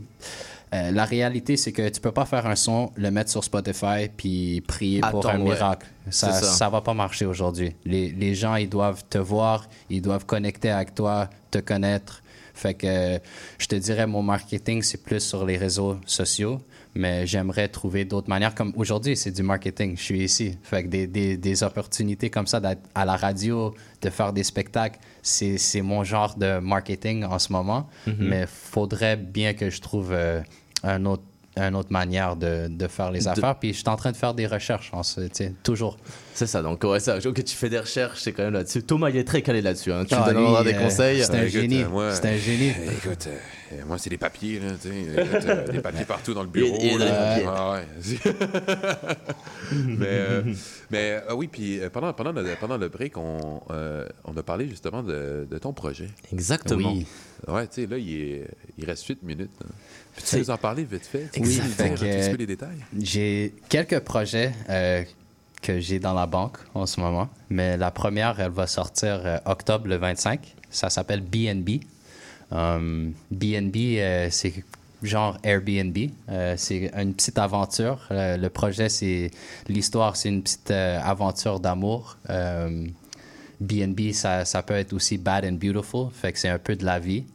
euh, la réalité, c'est que tu peux pas faire un son, le mettre sur Spotify, puis prier pour un ouais. miracle. Ça, ça. va pas marcher aujourd'hui. Les, les gens, ils doivent te voir, ils doivent connecter avec toi, te connaître. Fait que je te dirais, mon marketing, c'est plus sur les réseaux sociaux, mais j'aimerais trouver d'autres manières. Comme aujourd'hui, c'est du marketing. Je suis ici. Fait que des, des, des opportunités comme ça d'être à la radio, de faire des spectacles, c'est mon genre de marketing en ce moment. Mhm. Mais faudrait bien que je trouve euh, un autre une autre manière de, de faire les De- affaires. Puis je suis en train de faire des recherches, en ce- tu sais, toujours. C'est ça, donc ouais, ça, ok, tu fais des recherches, c'est quand même là-dessus. Thomas, il est très calé là-dessus. hein. Tu Ah, me donneras lui, des euh, conseils. c'est un génie. euh, C'est un génie. euh, écoute, euh, moi, c'est des papiers, là, tu sais. Écoute, euh, des papiers partout dans le bureau. Dans les là. papiers. Ah, ouais. mais, euh, mais ah oui, puis pendant, pendant, le, pendant le break, on, euh, on a parlé justement de, de ton projet. Exactement. Oui. Ouais, tu sais, là, il, est- il reste 8 minutes. là. Tu C'est- peux nous en parler vite fait? Oui, fait dire que, un petit peu les détails? J'ai quelques projets euh, que j'ai dans la banque en ce moment, mais la première, elle va sortir euh, octobre le 25. Ça s'appelle BNB. Um, BNB, euh, c'est genre Airbnb. Euh, c'est une petite aventure. Euh, le projet, c'est l'histoire, c'est une petite euh, aventure d'amour. BNB, ça, ça peut être aussi bad and beautiful, fait que c'est un peu de la vie.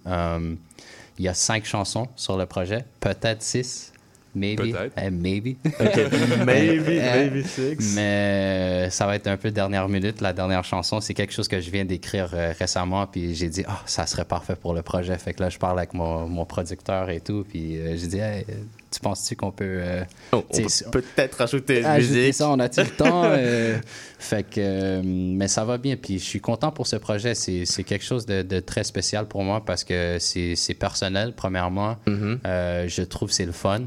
Il y a cinq chansons sur le projet, peut-être six. Maybe. Peut-être. Eh, maybe. Maybe, Euh, maybe six. Mais euh, ça va être un peu dernière minute. La dernière chanson, c'est quelque chose que je viens d'écrire euh, récemment. Puis j'ai dit, ah, ça serait parfait pour le projet. Fait que là, je parle avec mon, mon producteur et tout. Puis euh, j'ai dit, Hey, euh, tu penses-tu qu'on peut. euh, Oh, on peut peut-être rajouter une ajouter musique. ça, on a-tu le temps? Euh, fait que, euh, mais ça va bien. Puis je suis content pour ce projet. C'est quelque chose de, de très spécial pour moi parce que c'est personnel, premièrement. Mm-hmm. Euh, je trouve que c'est le fun.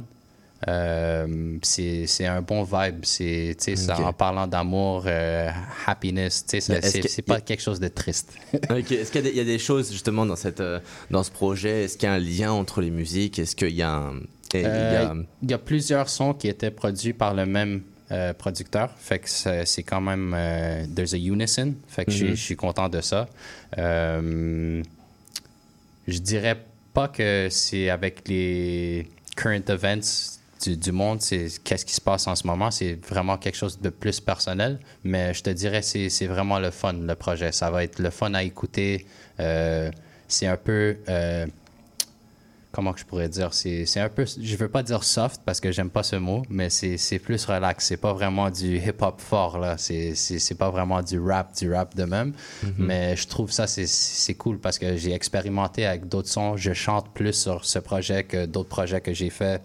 Euh, c'est un bon vibe. C'est, tu sais, ça, Ok. en parlant d'amour, euh, happiness, c'est que- c'est pas quelque chose de triste. Est-ce qu'il y, a des- il y a des choses justement dans, cette, euh, dans ce projet Est-ce qu'il y a un lien entre les musiques? Est-ce qu'il y a un. et il y a- Euh, Il y a plusieurs sons qui étaient produits par le même euh, producteur. Fait que c'est quand même. there's a unison. Fait que je suis- Mhm. je suis content de ça. Je dirais pas que c'est avec les current events du, du monde, c'est qu'est-ce qui se passe en ce moment. C'est vraiment quelque chose de plus personnel. Mais je te dirais, c'est c'est vraiment le fun, le projet. Ça va être le fun à écouter. Euh, c'est un peu. euh, comment que je pourrais dire? C'est c'est un peu je veux pas dire soft parce que j'aime pas ce mot mais c'est c'est plus relax c'est pas vraiment du hip hop fort là c'est c'est c'est pas vraiment du rap du rap de même Mhm. mais je trouve ça c'est c'est cool parce que j'ai expérimenté avec d'autres sons je chante plus sur ce projet que d'autres projets que j'ai fait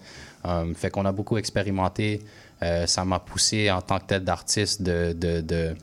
Euh, fait qu'on a beaucoup expérimenté Euh, ça m'a poussé en tant que tel d'artiste de de, de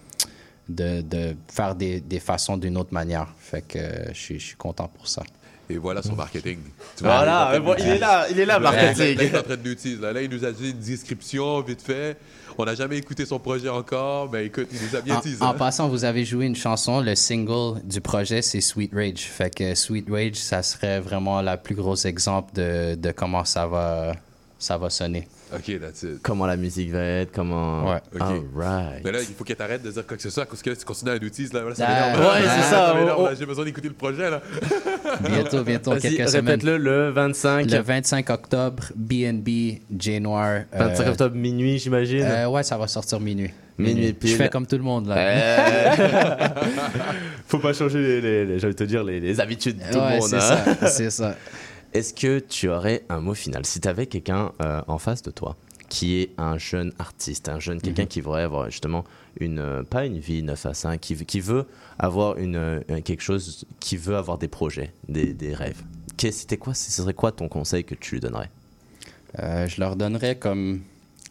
de, de faire des, des façons d'une autre manière. Fait que euh, je suis- content pour ça. Et voilà son marketing. Tu Voilà, il est bon, il là, il est là, Là, marketing. Là, il est en train de nous dire, là, là, il nous a dit une description vite fait. On n'a jamais écouté son projet encore, mais écoute, il nous a bien En, teasé. en passant, vous avez joué une chanson, le single du projet, c'est Sweet Rage. Fait que Sweet Rage, ça serait vraiment la plus grosse exemple de, de comment ça va, ça va sonner. Ok, that's it. Comment la musique va être, comment. Ouais. Ok. Alright. Mais là, il faut que tu arrêtes de dire quoi que ce soit, parce que là, tu continues à tease. Là, Là, ça Ah, m'énerve. ouais, c'est ça, on- là. J'ai besoin d'écouter le projet, là. Bientôt, bientôt, quelques semaines. répète-le le 25. Le 25 octobre, BNB, J Noir. 25 euh, octobre minuit, j'imagine. euh, ouais, ça va sortir minuit. Minuit pile. Je fais comme tout le monde, là. Euh, Faut pas changer les, les, les- j'allais te dire, les, les habitudes de tout Ouais, le monde. c'est hein. ça, c'est ça. Est-ce que tu aurais un mot final? Si tu avais quelqu'un euh, en face de toi qui est un jeune artiste, un jeune quelqu'un Mhm. qui voudrait avoir justement une euh, pas une vie 9 à 5, qui, veut- qui veut avoir une euh, quelque chose, qui veut avoir des projets, des, des rêves. C'était quoi Ce serait quoi ton conseil que tu lui donnerais? Je leur donnerais comme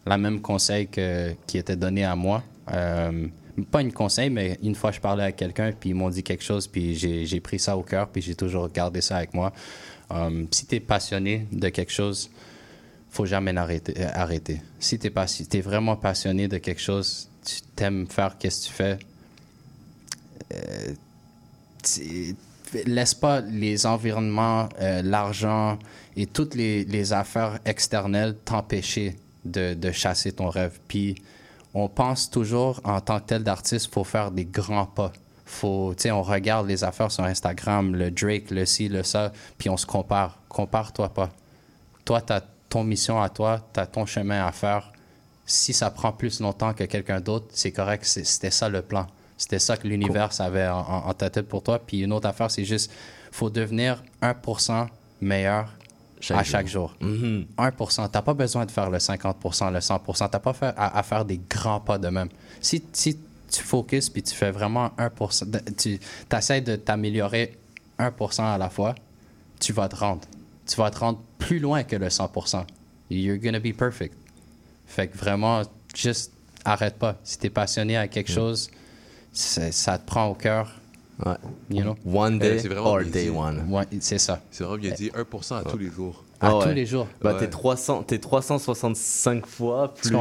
la même conseil que, qui était donné à moi. Pas une conseil, mais une fois je parlais à quelqu'un, puis ils m'ont dit quelque chose, puis j'ai pris ça au cœur, puis j'ai toujours gardé ça avec moi. Euh, si tu es passionné de quelque chose, faut jamais euh, arrêter. Si tu es, vraiment passionné de quelque chose, tu t'aimes faire qu'est-ce que tu fais, euh, laisse pas les environnements, euh, l'argent et toutes les, affaires externelles t'empêcher de, de chasser ton rêve. Puis on pense toujours en tant que tel d'artiste, faut faire des grands pas. Faut, on regarde les affaires sur Instagram, le Drake, le ci, le ça, puis on se compare. Compare-toi pas. Toi, tu as ton mission à toi, tu as ton chemin à faire. Si ça prend plus longtemps que quelqu'un d'autre, c'est correct. C'était ça le plan. C'était ça que l'univers avait en, en, en ta tête pour toi. Puis une autre affaire, c'est juste, faut devenir 1% meilleur Chaque à jour. chaque jour. Mhm. 1%. T'as pas besoin de faire le 50%, le 100%. T'as pas fait à, à faire des grands pas de même. Si, si tu focuses puis tu fais vraiment 1%, de- tu essaies de t'améliorer 1% à la fois, tu vas te rendre. Tu vas te rendre plus loin que le 100%. You're gonna be perfect. Fait que vraiment, juste arrête pas. Si t'es passionné à quelque chose, c'est- ça te prend au cœur. Ouais. You know? One Eh, day c'est vraiment or day dit. one. Ouais, c'est ça. C'est vraiment bien dit, 1% à tous les jours. À Ah ouais. tous les jours. Bah, Ouais. t'es 300, t'es 365 fois plus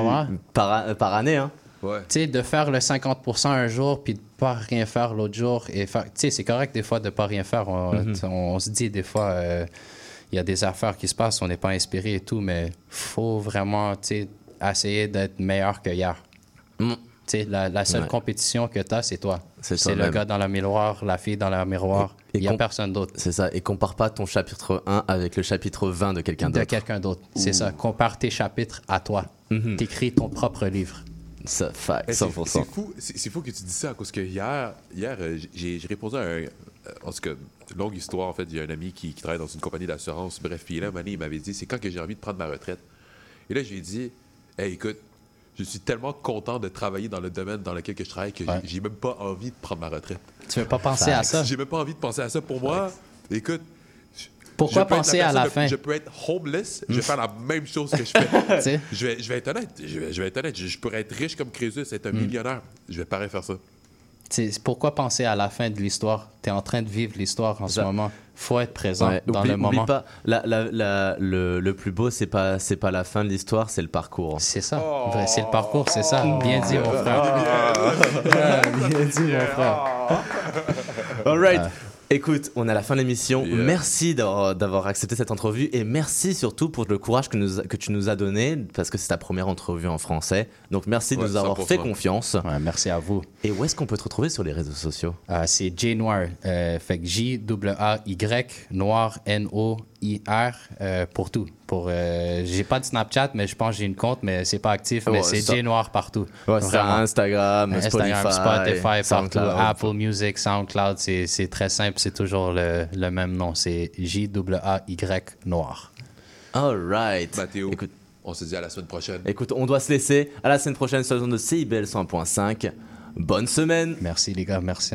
par, par année. Hein. Ouais. Tu sais, de faire le 50% un jour puis de pas rien faire l'autre jour et. Tu sais, c'est correct des fois de pas rien faire. On, Mhm. on- on se dit des fois, euh, il y a des affaires qui se passent, on n'est pas inspiré et tout, mais faut vraiment, tu sais, essayer d'être meilleur que hier. Mm. Tu sais, la, la seule Ouais. compétition que tu as, c'est toi. C'est C'est le gars dans le miroir, la fille dans le miroir. Il n'y a personne d'autre. C'est ça. Et compare pas ton chapitre 1 avec le chapitre 20 de quelqu'un De d'autre. quelqu'un d'autre. C'est ça. Compare tes chapitres à toi. Mhm. T'écris ton propre livre. Ça, fact, c'est- 100%. C'est fou, c'est c'est fou que tu dis ça, parce que hier, hier euh, j'ai j'ai répondu à un. euh, En tout cas, longue histoire, en fait. Il y a un ami qui, qui travaille dans une compagnie d'assurance. Bref, puis là, un il m'avait dit c'est quand que j'ai envie de prendre ma retraite? Et là, je lui ai dit, hey, écoute, je suis tellement content de travailler dans le domaine dans lequel que je travaille que j'ai- j'ai même pas envie de prendre ma retraite. Tu veux pas penser à ça? J'ai même pas envie de penser à ça. Pour moi, écoute. Pourquoi penser à la le- fin? Je peux être homeless, je vais faire la même chose que je fais. je, vais, je vais être honnête. Je vais, je vais être honnête. Je, je pourrais être riche comme Crésus, être un Mm. millionnaire. Je vais pareil faire ça. C'est c'est pourquoi penser à la fin de l'histoire? Tu es en train de vivre l'histoire en ce moment. faut être présent Ouais, dans oublie, le oublie moment. pas, la- la- la- le, le plus beau, c'est pas, c'est pas la fin de l'histoire, c'est le parcours. C'est ça. Vrai, C'est le parcours, c'est ça. Bien dit, mon frère. Bien dit, mon frère. All right. Écoute, on est à la fin de l'émission. Merci d'avoir accepté cette entrevue et merci surtout pour le courage que, nous, que tu nous as donné parce que c'est ta première entrevue en français. Donc merci de Ouais, nous avoir 100%. fait confiance. merci à vous. Et où est-ce qu'on peut te retrouver sur les réseaux sociaux? Euh, c'est J Noir. Euh, fait que J-A-Y, Noir, N-O-I-R, euh, pour tout. Pour, euh, j'ai pas de Snapchat, mais je pense que j'ai une compte, mais c'est pas actif. mais Ouais, c'est J Noir partout. Ouais, c'est Vraiment. Instagram, Instagram, Spotify, Spotify, partout. SoundCloud. Apple Music, SoundCloud, c'est, très simple. C'est toujours le, le même nom. C'est J-A-Y Noir. All right. Mathéo, on se dit à la semaine prochaine. Écoute, on doit se laisser. À la semaine prochaine sur la zone de CIBL 100.5. Bonne semaine. Merci les gars, merci.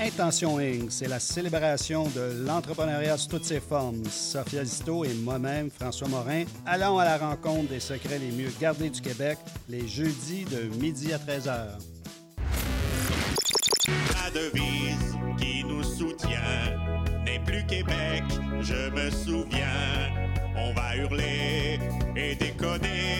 Intention Inc., c'est la célébration de l'entrepreneuriat sous toutes ses formes. Sophia Zito et moi-même, François Morin, allons à la rencontre des secrets les mieux gardés du Québec les jeudis de midi à 13h. La devise qui nous soutient n'est plus Québec, je me souviens. On va hurler et déconner